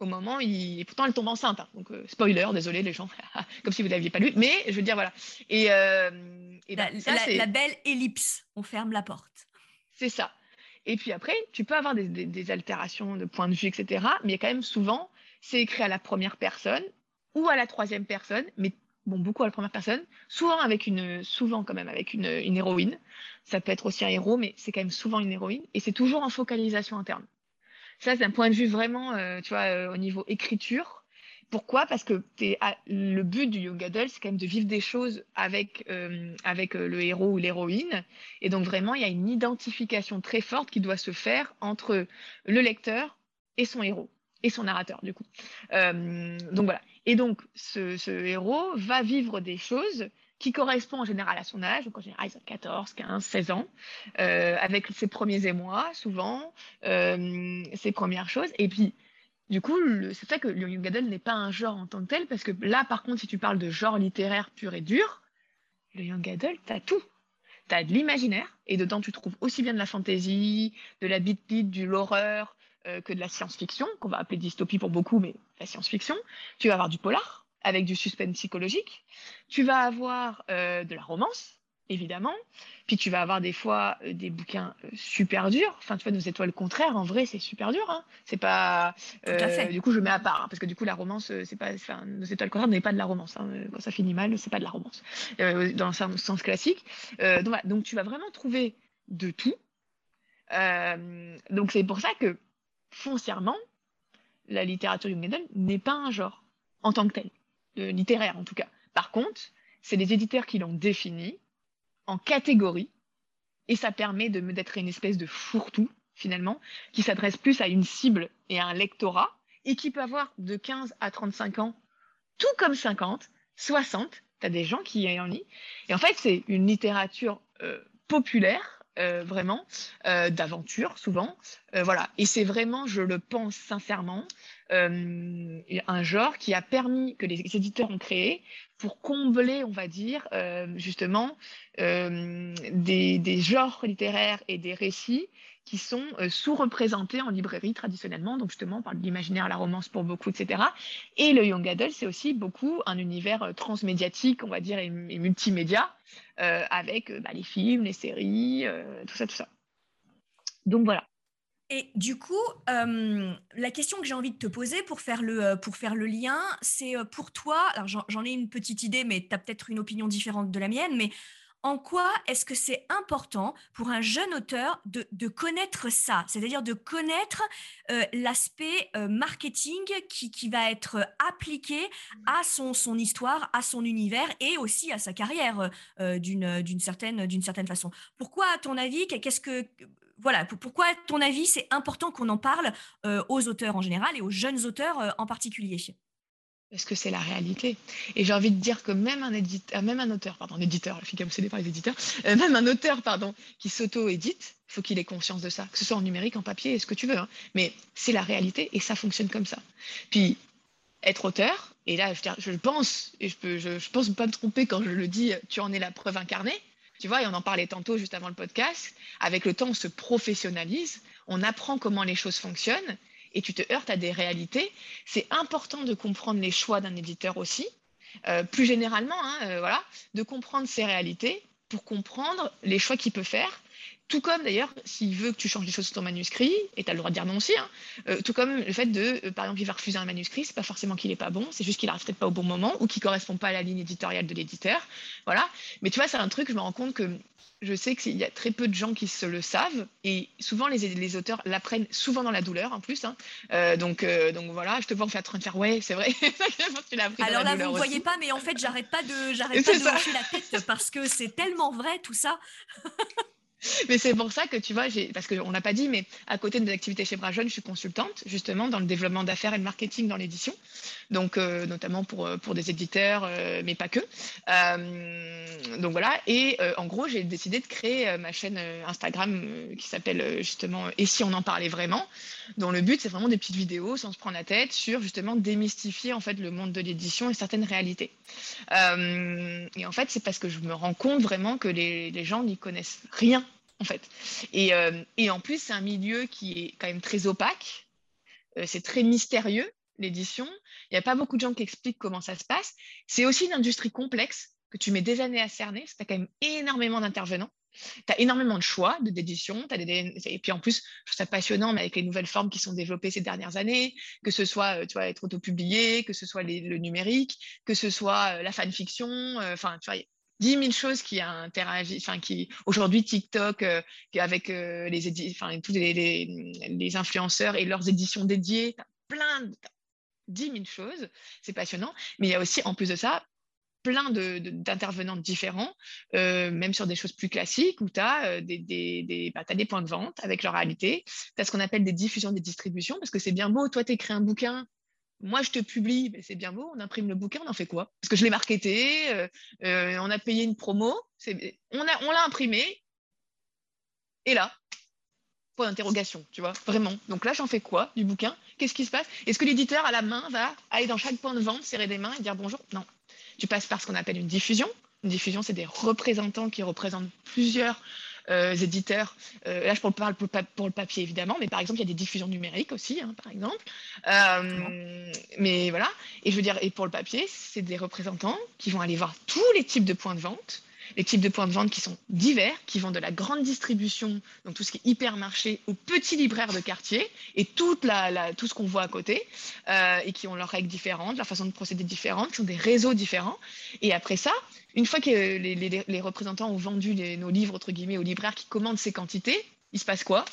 au moment où il... Et pourtant, elle tombe enceinte. Hein. Donc, euh, spoiler, désolé les gens, [LAUGHS] comme si vous ne l'aviez pas lu. Mais je veux dire, voilà. Et, euh, ben, la, belle ellipse, on ferme la porte. C'est ça. Et puis après, tu peux avoir des, des, altérations de point de vue, etc. Mais quand même, souvent, c'est écrit à la première personne ou à la troisième personne, mais bon, beaucoup à la première personne, souvent avec une, souvent quand même avec une, héroïne. Ça peut être aussi un héros, mais c'est quand même souvent une héroïne, et c'est toujours en focalisation interne. Ça, c'est un point de vue vraiment, euh, tu vois, euh, au niveau écriture. Pourquoi? Parce que es le but du young adult, c'est quand même de vivre des choses avec, euh, avec le héros ou l'héroïne. Et donc, vraiment, il y a une identification très forte qui doit se faire entre le lecteur et son héros et son narrateur, du coup. donc voilà. Et donc, ce, héros va vivre des choses qui correspondent en général à son âge, donc en général, ils ont 14, 15, 16 ans, euh, avec ses premiers émois, souvent, euh, ses premières choses. Et puis, du coup, c'est fait que le young adult n'est pas un genre en tant que tel, parce que là, par contre, si tu parles de genre littéraire pur et dur, le young adult, t'as tout. T'as de l'imaginaire, et dedans, tu trouves aussi bien de la fantaisie, de la beat-beat, du l'horreur, euh, que de la science-fiction, qu'on va appeler dystopie pour beaucoup, mais la science-fiction. Tu vas avoir du polar, avec du suspense psychologique. Tu vas avoir euh, de la romance, évidemment. Puis tu vas avoir des fois euh, des bouquins super durs. Enfin, tu vois, nos étoiles contraires, en vrai, c'est super dur. Hein. C'est pas. du coup, je mets à part, hein, parce que du coup, la romance, c'est pas. Enfin, nos étoiles contraires n'est pas de la romance. Hein. Quand ça finit mal, c'est pas de la romance. dans le sens classique. donc, donc, tu vas vraiment trouver de tout. donc, c'est pour ça que foncièrement, la littérature young adult n'est pas un genre en tant que tel, littéraire en tout cas. Par contre, c'est les éditeurs qui l'ont défini en catégorie, et ça permet d'être une espèce de fourre-tout finalement, qui s'adresse plus à une cible et à un lectorat, et qui peut avoir de 15 à 35 ans, tout comme 50, 60, tu as des gens qui y en lisent. Et en fait, c'est une littérature euh, populaire euh, vraiment, euh, d'aventure souvent. Euh, voilà. Et c'est vraiment, je le pense sincèrement, un genre qui a permis, que les éditeurs ont créé pour combler, on va dire, justement, des, des, genres littéraires et des récits qui sont euh, sous-représentés en librairie traditionnellement. Donc justement, on parle de l'imaginaire, la romance pour beaucoup, etc. Et le young adult, c'est aussi beaucoup un univers euh, transmédiatique, on va dire, et, multimédia, euh, avec bah, les films, les séries, tout ça, tout ça. Donc voilà. Et du coup, la question que j'ai envie de te poser pour faire le, pour faire le lien, c'est pour toi, alors j'en ai une petite idée, mais tu as peut-être une opinion différente de la mienne, mais en quoi est-ce que c'est important pour un jeune auteur de, connaître ça, c'est-à-dire de connaître euh, l'aspect euh, marketing qui, va être appliqué à son, histoire, à son univers et aussi à sa carrière euh, d'une certaine, certaine façon. Pourquoi, à ton avis, qu'est-ce que voilà, pourquoi, à ton avis, c'est important qu'on en parle aux auteurs en général et aux jeunes auteurs en particulier? Parce que c'est la réalité. Et j'ai envie de dire que même un, éditeur, même un auteur, pardon, un éditeur, je suis obsédée par les éditeurs, euh, même un auteur, pardon, qui s'auto-édite, faut qu'il ait conscience de ça, que ce soit en numérique, en papier, ce que tu veux. Hein. Mais c'est la réalité et ça fonctionne comme ça. Puis, être auteur, et là, je, pense, et je peux, je, je pense pas me tromper quand je le dis, tu en es la preuve incarnée. Tu vois, et on en parlait tantôt juste avant le podcast. Avec le temps, on se professionnalise, on apprend comment les choses fonctionnent et tu te heurtes à des réalités. C'est important de comprendre les choix d'un éditeur aussi, euh, plus généralement, hein, euh, voilà, de comprendre ces réalités pour comprendre les choix qu'il peut faire tout comme d'ailleurs, s'il veut que tu changes des choses sur ton manuscrit, et tu as le droit de dire non aussi, hein, euh, tout comme le fait de, euh, par exemple, il va refuser un manuscrit, c'est pas forcément qu'il est pas bon, c'est juste qu'il n'arrive peut-être pas au bon moment ou qu'il correspond pas à la ligne éditoriale de l'éditeur. Voilà. Mais tu vois, c'est un truc, je me rends compte que je sais qu'il y a très peu de gens qui se le savent et souvent les, les auteurs l'apprennent souvent dans la douleur en plus. Hein. Euh, donc, donc voilà, je te vois en train de faire ouais, c'est vrai. [LAUGHS] Alors là, vous ne voyez pas, mais en fait, j'arrête pas de, j'arrête [LAUGHS] pas de la tête parce que c'est tellement vrai tout ça. [LAUGHS] [LAUGHS] mais c'est pour ça que tu vois, parce qu'on n'a pas dit, mais à côté de mes activités chez Brajeune, je suis consultante justement dans le développement d'affaires et le marketing dans l'édition, donc euh, notamment pour, euh, pour des éditeurs, euh, mais pas que. donc voilà, et en gros, j'ai décidé de créer ma chaîne Instagram qui s'appelle justement Et si on en parlait vraiment, dont le but c'est vraiment des petites vidéos sans se prendre la tête sur justement démystifier en fait le monde de l'édition et certaines réalités. et en fait, c'est parce que je me rends compte vraiment que les, les gens n'y connaissent rien en fait. Euh, et, en plus, c'est un milieu qui est quand même très opaque. Euh, c'est très mystérieux, l'édition. Il n'y a pas beaucoup de gens qui expliquent comment ça se passe. C'est aussi une industrie complexe que tu mets des années à cerner. Tu as quand même énormément d'intervenants. Tu as énormément de choix d'édition. Et puis en plus, je trouve ça passionnant, mais avec les nouvelles formes qui sont développées ces dernières années, que ce soit euh, tu vois, être autopublié, que ce soit le numérique, que ce soit la fanfiction. Enfin, tu vois, 10 000 choses qui interagissent, enfin, qui aujourd'hui TikTok euh, avec euh, les, enfin, tous les, les, influenceurs et leurs éditions dédiées, plein de 10 000 choses, c'est passionnant. Mais il y a aussi, en plus de ça, plein d'intervenants de, différents, euh, même sur des choses plus classiques, où tu as, des, des, bah, des points de vente avec leur réalité, tu as ce qu'on appelle des diffusions, des distributions, parce que c'est bien beau, toi, tu écris un bouquin, moi, je te publie, mais c'est bien beau, on imprime le bouquin, on en fait quoi? Parce que je l'ai marketé, euh, euh, on a payé une promo, on l'a imprimé, et là, point d'interrogation, tu vois, vraiment. Donc là, j'en fais quoi du bouquin? Qu'est-ce qui se passe? Est-ce que l'éditeur à la main va aller dans chaque point de vente, serrer des mains et dire bonjour? Non. Tu passes par ce qu'on appelle une diffusion. Une diffusion, c'est des représentants qui représentent plusieurs éditeurs. Euh, là, je parle pour, pour, le papier, évidemment, mais par exemple, il y a des diffusions numériques aussi, hein, par exemple. Euh, mais voilà. Et je veux dire, et pour le papier, c'est des représentants qui vont aller voir tous les types de points de vente les types de points de vente qui sont divers, qui vont de la grande distribution, donc tout ce qui est hypermarché, aux petits libraires de quartier et tout ce qu'on voit à côté, euh, et qui ont leurs règles différentes, leur façon de procéder différente, qui sont des réseaux différents. Et après ça, une fois que les, représentants ont vendu nos livres, entre guillemets, aux libraires qui commandent ces quantités, il se passe quoi?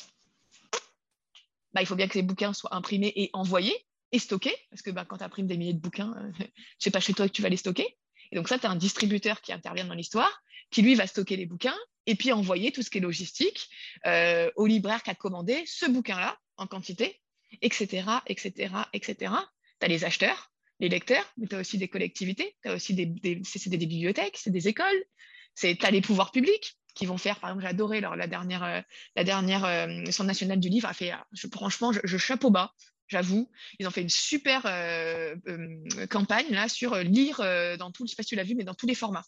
Bah, Il faut bien que les bouquins soient imprimés et envoyés et stockés, parce que bah, quand tu imprimes des milliers de bouquins, euh, [LAUGHS] je sais pas chez toi que tu vas les stocker. Et donc ça, tu as un distributeur qui intervient dans l'histoire, qui lui va stocker les bouquins et puis envoyer tout ce qui est logistique euh, au libraire qui a commandé ce bouquin-là en quantité, etc., etc., etc. Tu as les acheteurs, les lecteurs, mais tu as aussi des collectivités, tu as aussi des, bibliothèques, c'est des écoles, tu as les pouvoirs publics qui vont faire, par exemple, j'ai adoré la dernière, euh, la dernière euh, Centre national du livre a fait, je, franchement, je, je chapeau bas, j'avoue. Ils ont fait une super euh, euh, campagne là sur euh, lire dans tout, je sais pas si tu l'as vu, mais dans tous les formats.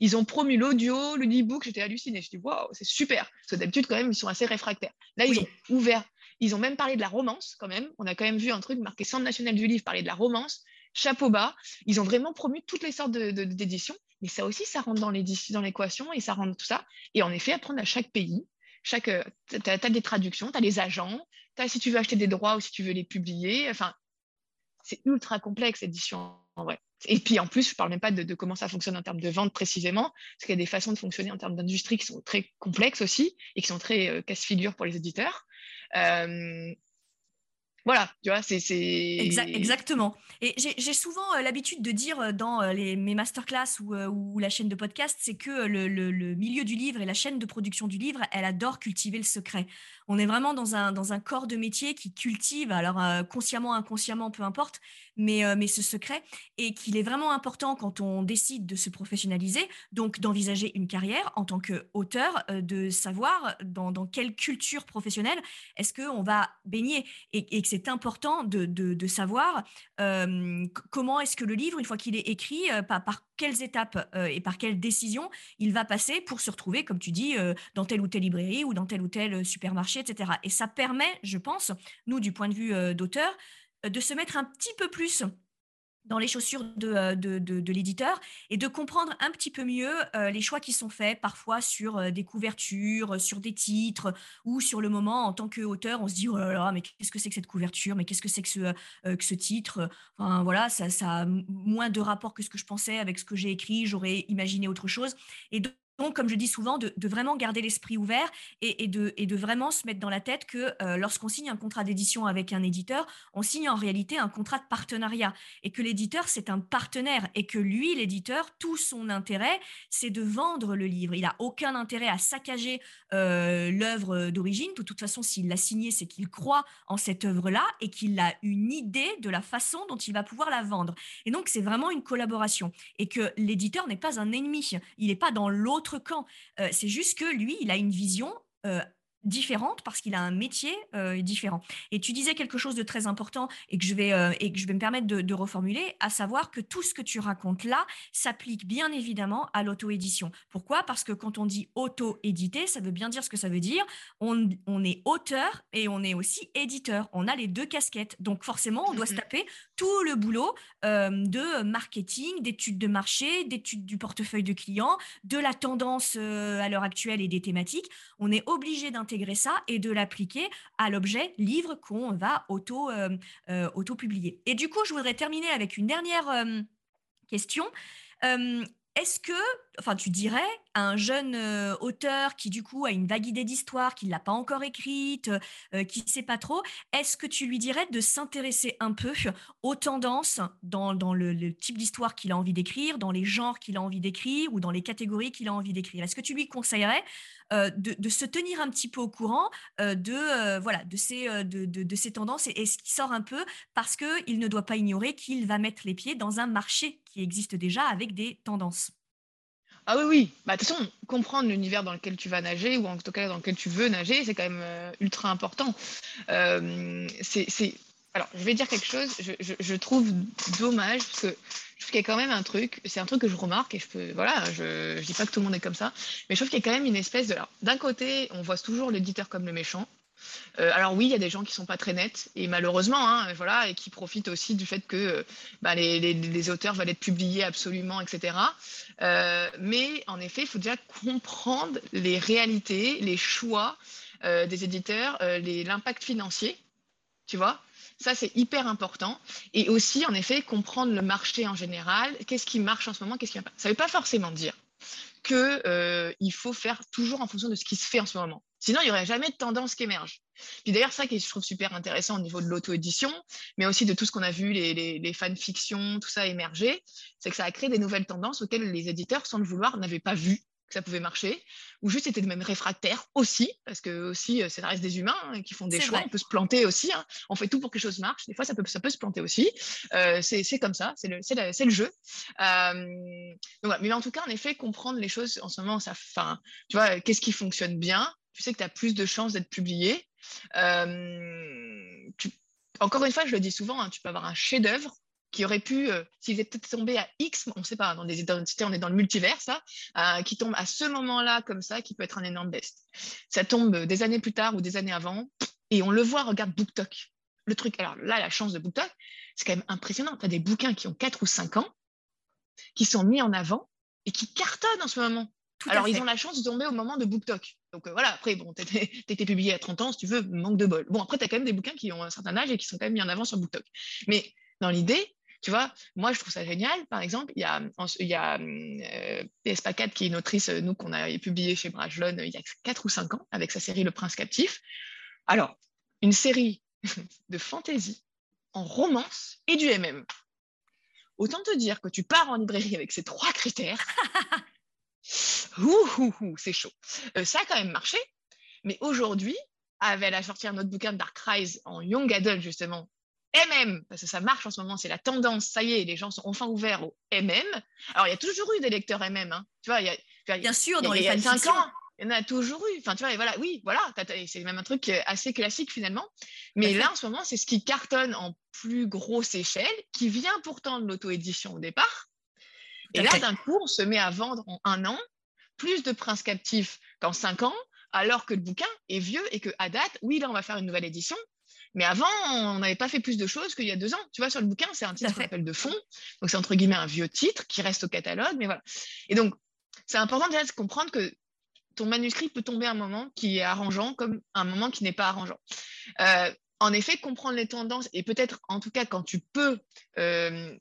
Ils ont promu l'audio, le e-book, j'étais hallucinée. Je dis waouh, c'est super. Parce que d'habitude, quand même, ils sont assez réfractaires. Là, ils ont ouvert. Ils ont même parlé de la romance, quand même. On a quand même vu un truc marqué Centre national du livre parler de la romance, chapeau bas. Ils ont vraiment promu toutes les sortes d'éditions. Mais ça aussi, ça rentre dans l'équation et ça rentre tout ça. Et en effet, apprendre à chaque pays, chaque, tu as, des traductions, tu as les agents, si tu veux acheter des droits ou si tu veux les publier. Enfin, c'est ultra complexe, l'édition en vrai. Et puis en plus, je ne parle même pas de, comment ça fonctionne en termes de vente précisément, parce qu'il y a des façons de fonctionner en termes d'industrie qui sont très complexes aussi et qui sont très euh, casse-figure pour les éditeurs. Euh, voilà, tu vois, c'est. exactement. Et j'ai souvent euh, l'habitude de dire dans mes masterclass ou, ou, la chaîne de podcast, c'est que le, milieu du livre et la chaîne de production du livre, elle adore cultiver le secret. On est vraiment dans un, corps de métier qui cultive, alors consciemment, inconsciemment, peu importe, mais, mais ce secret, et qu'il est vraiment important quand on décide de se professionnaliser, donc d'envisager une carrière en tant qu'auteur, de savoir dans, quelle culture professionnelle est-ce qu'on va baigner. Et, que c'est important de, savoir comment est-ce que le livre, une fois qu'il est écrit, euh, par, quelles étapes euh, et par quelles décisions il va passer pour se retrouver, comme tu dis, euh, dans telle ou telle librairie ou dans tel ou tel supermarché, etc. Et ça permet, je pense, nous, du point de vue d'auteur, de se mettre un petit peu plus dans les chaussures de, de, l'éditeur et de comprendre un petit peu mieux les choix qui sont faits parfois sur des couvertures, sur des titres ou sur le moment en tant qu'auteur, on se dit oh là là, mais qu'est-ce que c'est que cette couverture, mais qu'est-ce que c'est que ce, que ce titre? Enfin voilà, ça, ça a moins de rapport que ce que je pensais avec ce que j'ai écrit, j'aurais imaginé autre chose. Et donc, comme je dis souvent, de, vraiment garder l'esprit ouvert et, de, vraiment se mettre dans la tête que euh, lorsqu'on signe un contrat d'édition avec un éditeur, on signe en réalité un contrat de partenariat et que l'éditeur, c'est un partenaire et que lui, l'éditeur, tout son intérêt, c'est de vendre le livre. Il n'a aucun intérêt à saccager euh, l'œuvre d'origine. De toute façon, s'il l'a signé, c'est qu'il croit en cette œuvre-là et qu'il a une idée de la façon dont il va pouvoir la vendre. Et donc, c'est vraiment une collaboration et que l'éditeur n'est pas un ennemi. Il n'est pas dans l'autre camp. Euh, c'est juste que lui, il a une vision euh, différente parce qu'il a un métier euh, différent. Et tu disais quelque chose de très important et que je vais, euh, et que je vais me permettre de, reformuler, à savoir que tout ce que tu racontes là s'applique bien évidemment à l'auto-édition. Pourquoi? Parce que quand on dit auto-édité, ça veut bien dire ce que ça veut dire. On, on, est auteur et on est aussi éditeur. On a les deux casquettes. Donc forcément, on doit se taper tout le boulot euh, de marketing, d'études de marché, d'études du portefeuille de clients, de la tendance à l'heure actuelle et des thématiques. On est obligé d'intégrer ça et de l'appliquer à l'objet livre qu'on va auto, euh, euh, auto-publier. Et du coup, je voudrais terminer avec une dernière euh, question. Est-ce que, enfin, tu dirais à un jeune auteur qui du coup a une vague idée d'histoire, qui ne l'a pas encore écrite, qui ne sait pas trop, est-ce que tu lui dirais de s'intéresser un peu aux tendances dans, le, type d'histoire qu'il a envie d'écrire, dans les genres qu'il a envie d'écrire ou dans les catégories qu'il a envie d'écrire? Est-ce que tu lui conseillerais euh, de, se tenir un petit peu au courant euh, de, euh, voilà, de, ces, de, ces tendances et, ce qui sort un peu parce qu'il ne doit pas ignorer qu'il va mettre les pieds dans un marché qui existe déjà avec des tendances? Ah oui, oui. Bah, de toute façon, comprendre l'univers dans lequel tu vas nager, ou en tout cas dans lequel tu veux nager, c'est quand même ultra important. c'est, Alors, je vais dire quelque chose, je, je trouve dommage, parce que je trouve qu'il y a quand même un truc, c'est un truc que je remarque et je peux, voilà, je, je dis pas que tout le monde est comme ça, mais je trouve qu'il y a quand même une espèce de, d'un côté, on voit toujours l'éditeur comme le méchant. Euh, alors oui, il y a des gens qui sont pas très nets et malheureusement, hein, voilà, et qui profitent aussi du fait que euh, bah, les, auteurs veulent être publiés absolument, etc. Euh, mais en effet, il faut déjà comprendre les réalités, les choix des éditeurs, l'impact financier, tu vois. Ça, c'est hyper important. Et aussi, en effet, comprendre le marché en général. Qu'est-ce qui marche en ce moment Qu'est-ce qui pas Ça ne veut pas forcément dire qu'il faut faire toujours en fonction de ce qui se fait en ce moment. Sinon, il n'y aurait jamais de tendance qui émerge. Puis d'ailleurs, ça qui je trouve super intéressant au niveau de l'auto-édition, mais aussi de tout ce qu'on a vu, les, les, les fanfictions, tout ça émerger, c'est que ça a créé des nouvelles tendances auxquelles les éditeurs, sans le vouloir, n'avaient pas vu que ça pouvait marcher, ou juste c'était même réfractaire aussi, parce que aussi, euh, ça reste des humains hein, qui font des choix, on peut se planter aussi, hein. on fait tout pour que les choses marchent, des fois ça peut, ça peut se planter aussi, euh, c'est comme ça, c'est le, le, jeu. Euh, donc, mais en tout cas, en effet, comprendre les choses en ce moment, ça, fin, tu vois, qu'est-ce qui fonctionne bien, tu sais que tu as plus de chances d'être publié. Tu, encore une fois, je le dis souvent, hein, tu peux avoir un chef-d'œuvre qui aurait pu, euh, s'il était tombé à X, on ne sait pas, dans des identités, on est dans le multivers, ça, euh, qui tombe à ce moment-là comme ça, qui peut être un énorme best. Ça tombe des années plus tard ou des années avant, et on le voit, regarde BookTok. Le truc, alors là, la chance de BookTok, c'est quand même impressionnant. Tu as des bouquins qui ont 4 ou 5 ans, qui sont mis en avant et qui cartonnent en ce moment. alors, ils ont la chance de tomber au moment de BookTok. Donc euh, voilà, après, bon, été [LAUGHS] publié à 30 ans, si tu veux, manque de bol. Bon, après, tu as quand même des bouquins qui ont un certain âge et qui sont quand même mis en avant sur BookTok. Mais dans l'idée, tu vois, moi, je trouve ça génial. Par exemple, il y a, il y a euh, qui est une autrice, nous, qu'on a publié chez Brajlon il y a 4 ou 5 ans, avec sa série Le Prince captif. Alors, une série [LAUGHS] de fantasy en romance et du MM. Autant te dire que tu pars en librairie avec ces trois critères. [LAUGHS] ouh, c'est chaud. Euh, ça a quand même marché. Mais aujourd'hui, avec la sortie un autre bouquin de Dark Rise en Young Adult, justement, MM, parce que ça marche en ce moment, c'est la tendance, ça y est, les gens sont enfin ouverts au MM. Alors, il y a toujours eu des lecteurs MM, hein. tu vois, il y a, Bien sûr, dans les il 5 ans, il y en a toujours eu. Enfin, tu vois, et voilà, oui, voilà, c'est même un truc assez classique finalement. Mais là, en ce moment, c'est ce qui cartonne en plus grosse échelle, qui vient pourtant de l'auto-édition au départ. Et là, d'un coup, on se met à vendre en un an plus de princes captifs qu'en cinq ans, alors que le bouquin est vieux et que à date, oui, là, on va faire une nouvelle édition, Mais avant, on n'avait pas fait plus de choses qu'il y a deux ans. Tu vois, sur le bouquin, c'est un titre qu'on appelle de fond. Donc, c'est entre guillemets un vieux titre qui reste au catalogue. Mais voilà. Et donc, c'est important déjà de comprendre que ton manuscrit peut tomber à un moment qui est arrangeant comme un moment qui n'est pas arrangeant. Euh, en effet, comprendre les tendances et peut-être, en tout cas, quand tu peux, euh,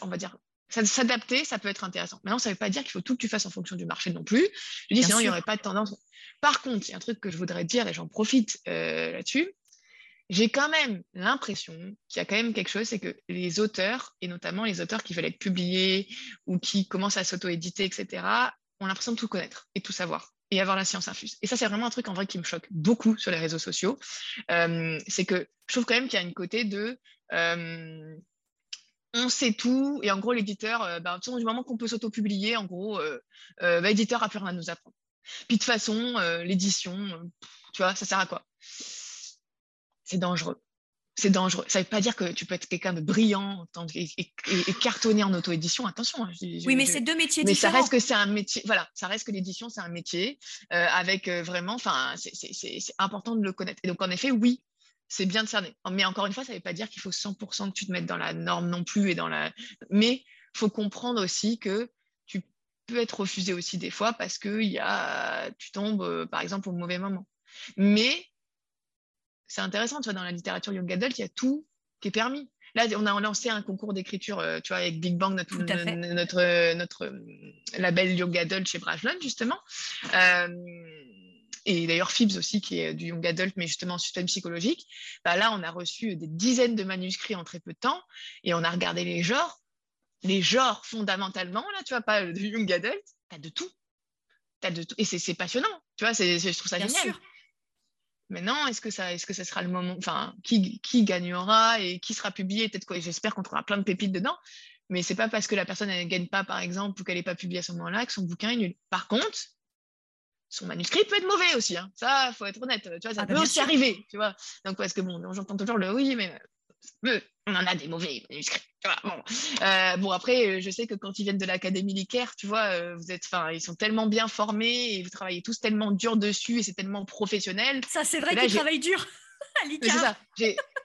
on va dire, s'adapter, ça peut être intéressant. Maintenant, ça ne veut pas dire qu'il faut tout que tu fasses en fonction du marché non plus. Je dis, sinon, il n'y aurait pas de tendance. Par contre, il y a un truc que je voudrais dire, et j'en profite euh, là-dessus, j'ai quand même l'impression qu'il y a quand même quelque chose, c'est que les auteurs, et notamment les auteurs qui veulent être publiés ou qui commencent à s'auto-éditer, etc., ont l'impression de tout connaître et tout savoir et avoir la science infuse. Et ça, c'est vraiment un truc en vrai qui me choque beaucoup sur les réseaux sociaux. Euh, c'est que je trouve quand même qu'il y a une côté de euh, on sait tout, et en gros, l'éditeur, euh, bah, du moment qu'on peut s'auto-publier, en gros, bah, l'éditeur n'a plus rien à nous apprendre. Puis de toute façon, l'édition, tu vois, ça sert à quoi? C'est dangereux c'est dangereux. Ça ne veut pas dire que tu peux être quelqu'un de brillant et, et, cartonner en auto-édition. Attention. Hein, oui, mais c'est deux métiers mais différents. ça reste que c'est un métier. Voilà, ça reste que l'édition, c'est un métier euh, avec euh, vraiment. Enfin, c'est important de le connaître. Et donc, en effet, oui, c'est bien de cerner. Mais encore une fois, ça ne veut pas dire qu'il faut 100% que tu te mettes dans la norme non plus et dans la. Mais faut comprendre aussi que tu peux être refusé aussi des fois parce que y a, tu tombes, euh, par exemple, au mauvais moment. Mais c'est intéressant, tu vois, dans la littérature young adult, il y a tout qui est permis. Là, on a lancé un concours d'écriture, euh, tu vois, avec Big Bang, notre, notre, notre, euh, label Young Adult chez Brajlon, justement. Euh, et d'ailleurs, Fibs aussi, qui est du Young Adult, mais justement en système psychologique. Bah, là, on a reçu des dizaines de manuscrits en très peu de temps et on a regardé les genres. Les genres, fondamentalement, là, tu vois, pas du Young Adult, t'as de tout. As de tout. Et c'est passionnant, tu vois, je trouve ça génial. Sûr. Maintenant, est-ce que ça, est-ce que ça sera le moment, enfin, qui, qui gagnera et qui sera publié? Peut-être quoi. J'espère qu'on trouvera plein de pépites dedans. Mais c'est pas parce que la personne ne gagne pas, par exemple, ou qu'elle n'est pas publiée à ce moment-là, que son bouquin est nul. Par contre, son manuscrit peut être mauvais aussi. Hein. Ça, faut être honnête. Tu vois, ça ah, bah, peut aussi arriver. Tu vois. Donc, parce que bon, j'entends toujours le oui, mais on en a des mauvais manuscrits. bon. Euh, bon. après, euh, je sais que quand ils viennent de l'académie Licaire, tu vois, euh, vous êtes, enfin, ils sont tellement bien formés et vous travaillez tous tellement dur dessus et c'est tellement professionnel. Ça, c'est vrai qu'ils travaillent dur [LAUGHS] à C'est ça.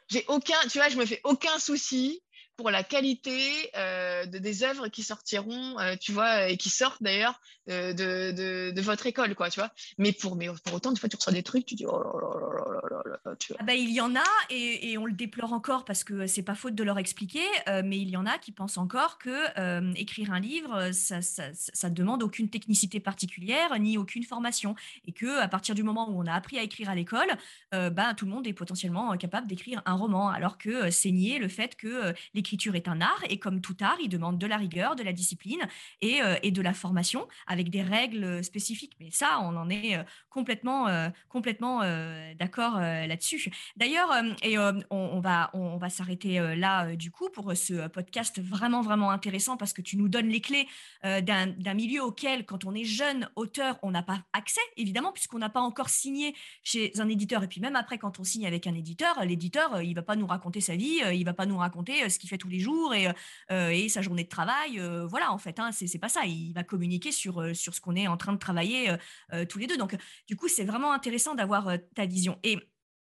J'ai aucun, tu vois, je me fais aucun souci pour la qualité euh, de, des œuvres qui sortiront, euh, tu vois, et qui sortent d'ailleurs euh, de, de, votre école, quoi, tu vois. Mais pour, mais pour autant, des fois, tu reçois des trucs, tu dis, oh là là là là tu vois. Ah bah, il y en a, et, et, on le déplore encore parce que c'est pas faute de leur expliquer, mais il y en a qui pensent encore que écrire un livre, ça, ça, ça, demande aucune technicité particulière, ni aucune formation, et que à partir du moment où on a appris à écrire à l'école, bah, tout le monde est potentiellement capable d'écrire un roman, alors que c'est nier le fait que les l'écriture est un art et comme tout art, il demande de la rigueur, de la discipline et, euh, et de la formation avec des règles spécifiques. Mais ça, on en est euh, complètement, euh, complètement d'accord là-dessus. D'ailleurs, et on, va, on, va s'arrêter là du coup pour ce podcast vraiment, vraiment intéressant parce que tu nous donnes les clés d'un milieu auquel, quand on est jeune auteur, on n'a pas accès, évidemment, puisqu'on n'a pas encore signé chez un éditeur. Et puis même après, quand on signe avec un éditeur, l'éditeur, il va pas nous raconter sa vie, il va pas nous raconter ce qu'il fait tous les jours et, euh, et sa journée de travail. Euh, voilà, en fait, hein, c'est pas ça. Il va communiquer sur, euh, sur ce qu'on est en train de travailler tous les deux. Donc, du coup, c'est vraiment intéressant d'avoir ta vision. Et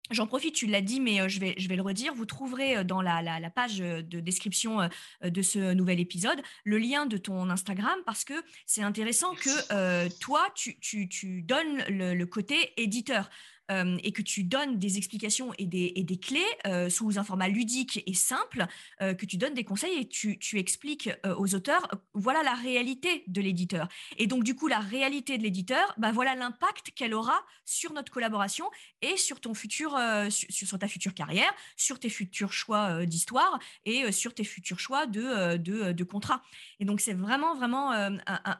J'en profite, tu l'as dit, mais je vais, je vais le redire. Vous trouverez dans la, la, page de description de ce nouvel épisode le lien de ton Instagram parce que c'est intéressant que toi, tu, tu, tu donnes le, le, côté éditeur. Euh, et que tu donnes des explications et des, clés euh, sous un format ludique et simple, euh, que tu donnes des conseils et tu, tu expliques aux auteurs, voilà la réalité de l'éditeur. Et donc, du coup, la réalité de l'éditeur, bah, voilà l'impact qu'elle aura sur notre collaboration et sur, ton futur, sur, ta future carrière, sur tes futurs choix d'histoire et sur tes futurs choix de, de, de contrat. Et donc, c'est vraiment, vraiment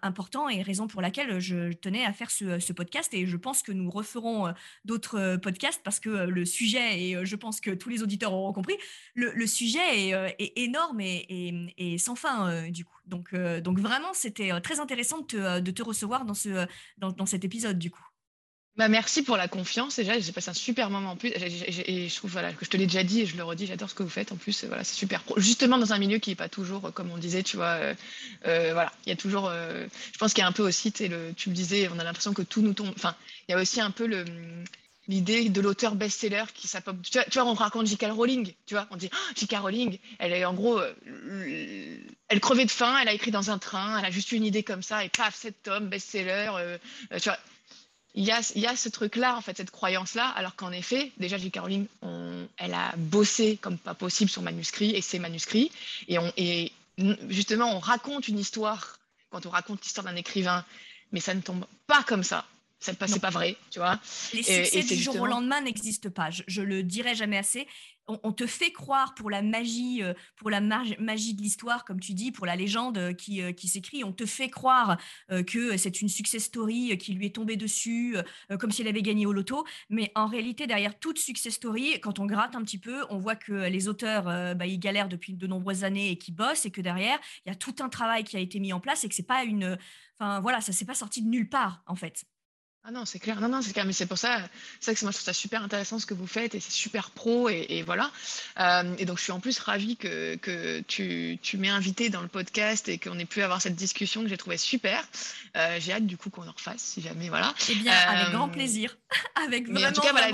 important et raison pour laquelle je tenais à faire ce, ce podcast. Et je pense que nous referons d'autres euh, podcast parce que euh, le sujet, et euh, je pense que tous les auditeurs auront compris, le, sujet est, énorme et, sans fin du coup. Donc, donc vraiment, c'était très intéressant de te, de te, recevoir dans, ce, dans, dans cet épisode du coup. Bah merci pour la confiance. Déjà, j'ai passé un super moment en plus. Et je trouve voilà, que je te l'ai déjà dit et je le redis, j'adore ce que vous faites. En plus, voilà, c'est super. Justement, dans un milieu qui n'est pas toujours, comme on disait, tu vois, voilà, il y a toujours. je pense qu'il y a un peu aussi, le, tu me disais, on a l'impression que tout nous tombe. Enfin, il y a aussi un peu le l'idée de l'auteur best-seller qui s'appelle. Tu, vois, on raconte J.K. Rowling, tu vois, on dit oh, J.K. Rowling, elle est en gros, euh, elle crevait de faim, elle a écrit dans un train, elle a juste une idée comme ça et paf, sept tomes, best-seller, euh, euh, tu vois. Il y, a, y a ce truc-là, en fait, cette croyance-là, alors qu'en effet, déjà, J.K. Rowling, elle a bossé comme pas possible son manuscrit et ses manuscrits. Et justement, on raconte une histoire quand on raconte l'histoire d'un écrivain, mais ça ne tombe pas comme ça c'est pas vrai, tu vois. Les succès du jour au lendemain n'existent pas. Je, je, le dirai jamais assez. On, te fait croire pour la magie, euh, pour la magie de l'histoire, comme tu dis, pour la légende euh, qui, euh, qui s'écrit. On te fait croire que c'est une success story qui lui est tombée dessus, comme si elle avait gagné au loto. Mais en réalité, derrière toute success story, quand on gratte un petit peu, on voit que les auteurs, bah, ils galèrent depuis de nombreuses années et qui bossent, et que derrière, il y a tout un travail qui a été mis en place et que c'est pas une, enfin voilà, ça s'est pas sorti de nulle part en fait. Ah non, c'est clair. Non, non, c'est clair. Mais c'est pour ça, c'est que moi, je trouve ça super intéressant ce que vous faites et c'est super pro et, voilà. Euh, et donc, je suis en plus ravie que, que tu, tu m'aies invité dans le podcast et qu'on ait pu avoir cette discussion que j'ai trouvé super. Euh, j'ai hâte du coup qu'on en refasse si jamais, voilà. Eh bien, avec grand euh, plaisir. [LAUGHS] avec vraiment, en tout cas, voilà,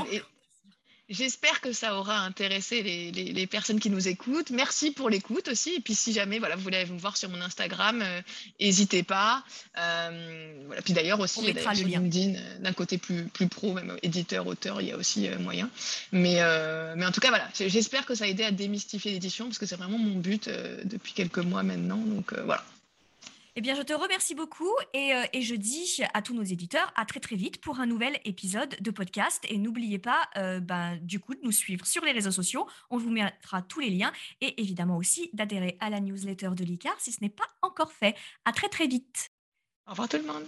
J'espère que ça aura intéressé les, personnes qui nous écoutent. Merci pour l'écoute aussi. Et puis, si jamais voilà, vous voulez me voir sur mon Instagram, euh, n'hésitez pas. Euh, voilà. Puis d'ailleurs aussi, On mettra le lien. LinkedIn, euh, d'un côté plus, plus pro, même éditeur, auteur, il y a aussi moyen. Mais, mais en tout cas, voilà, j'espère que ça a aidé à démystifier l'édition parce que c'est vraiment mon but depuis quelques mois maintenant. Donc voilà. Eh bien, je te remercie beaucoup euh, et, je dis à tous nos éditeurs à très très vite pour un nouvel épisode de podcast. Et n'oubliez pas, euh, ben, du coup, de nous suivre sur les réseaux sociaux. On vous mettra tous les liens et évidemment aussi d'adhérer à la newsletter de l'ICAR si ce n'est pas encore fait. À très très vite. Au revoir tout le monde.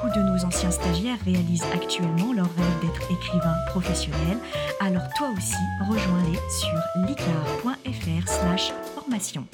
De nos anciens stagiaires réalisent actuellement leur rêve d'être écrivain professionnel, alors toi aussi rejoins-les sur licar.fr slash formation.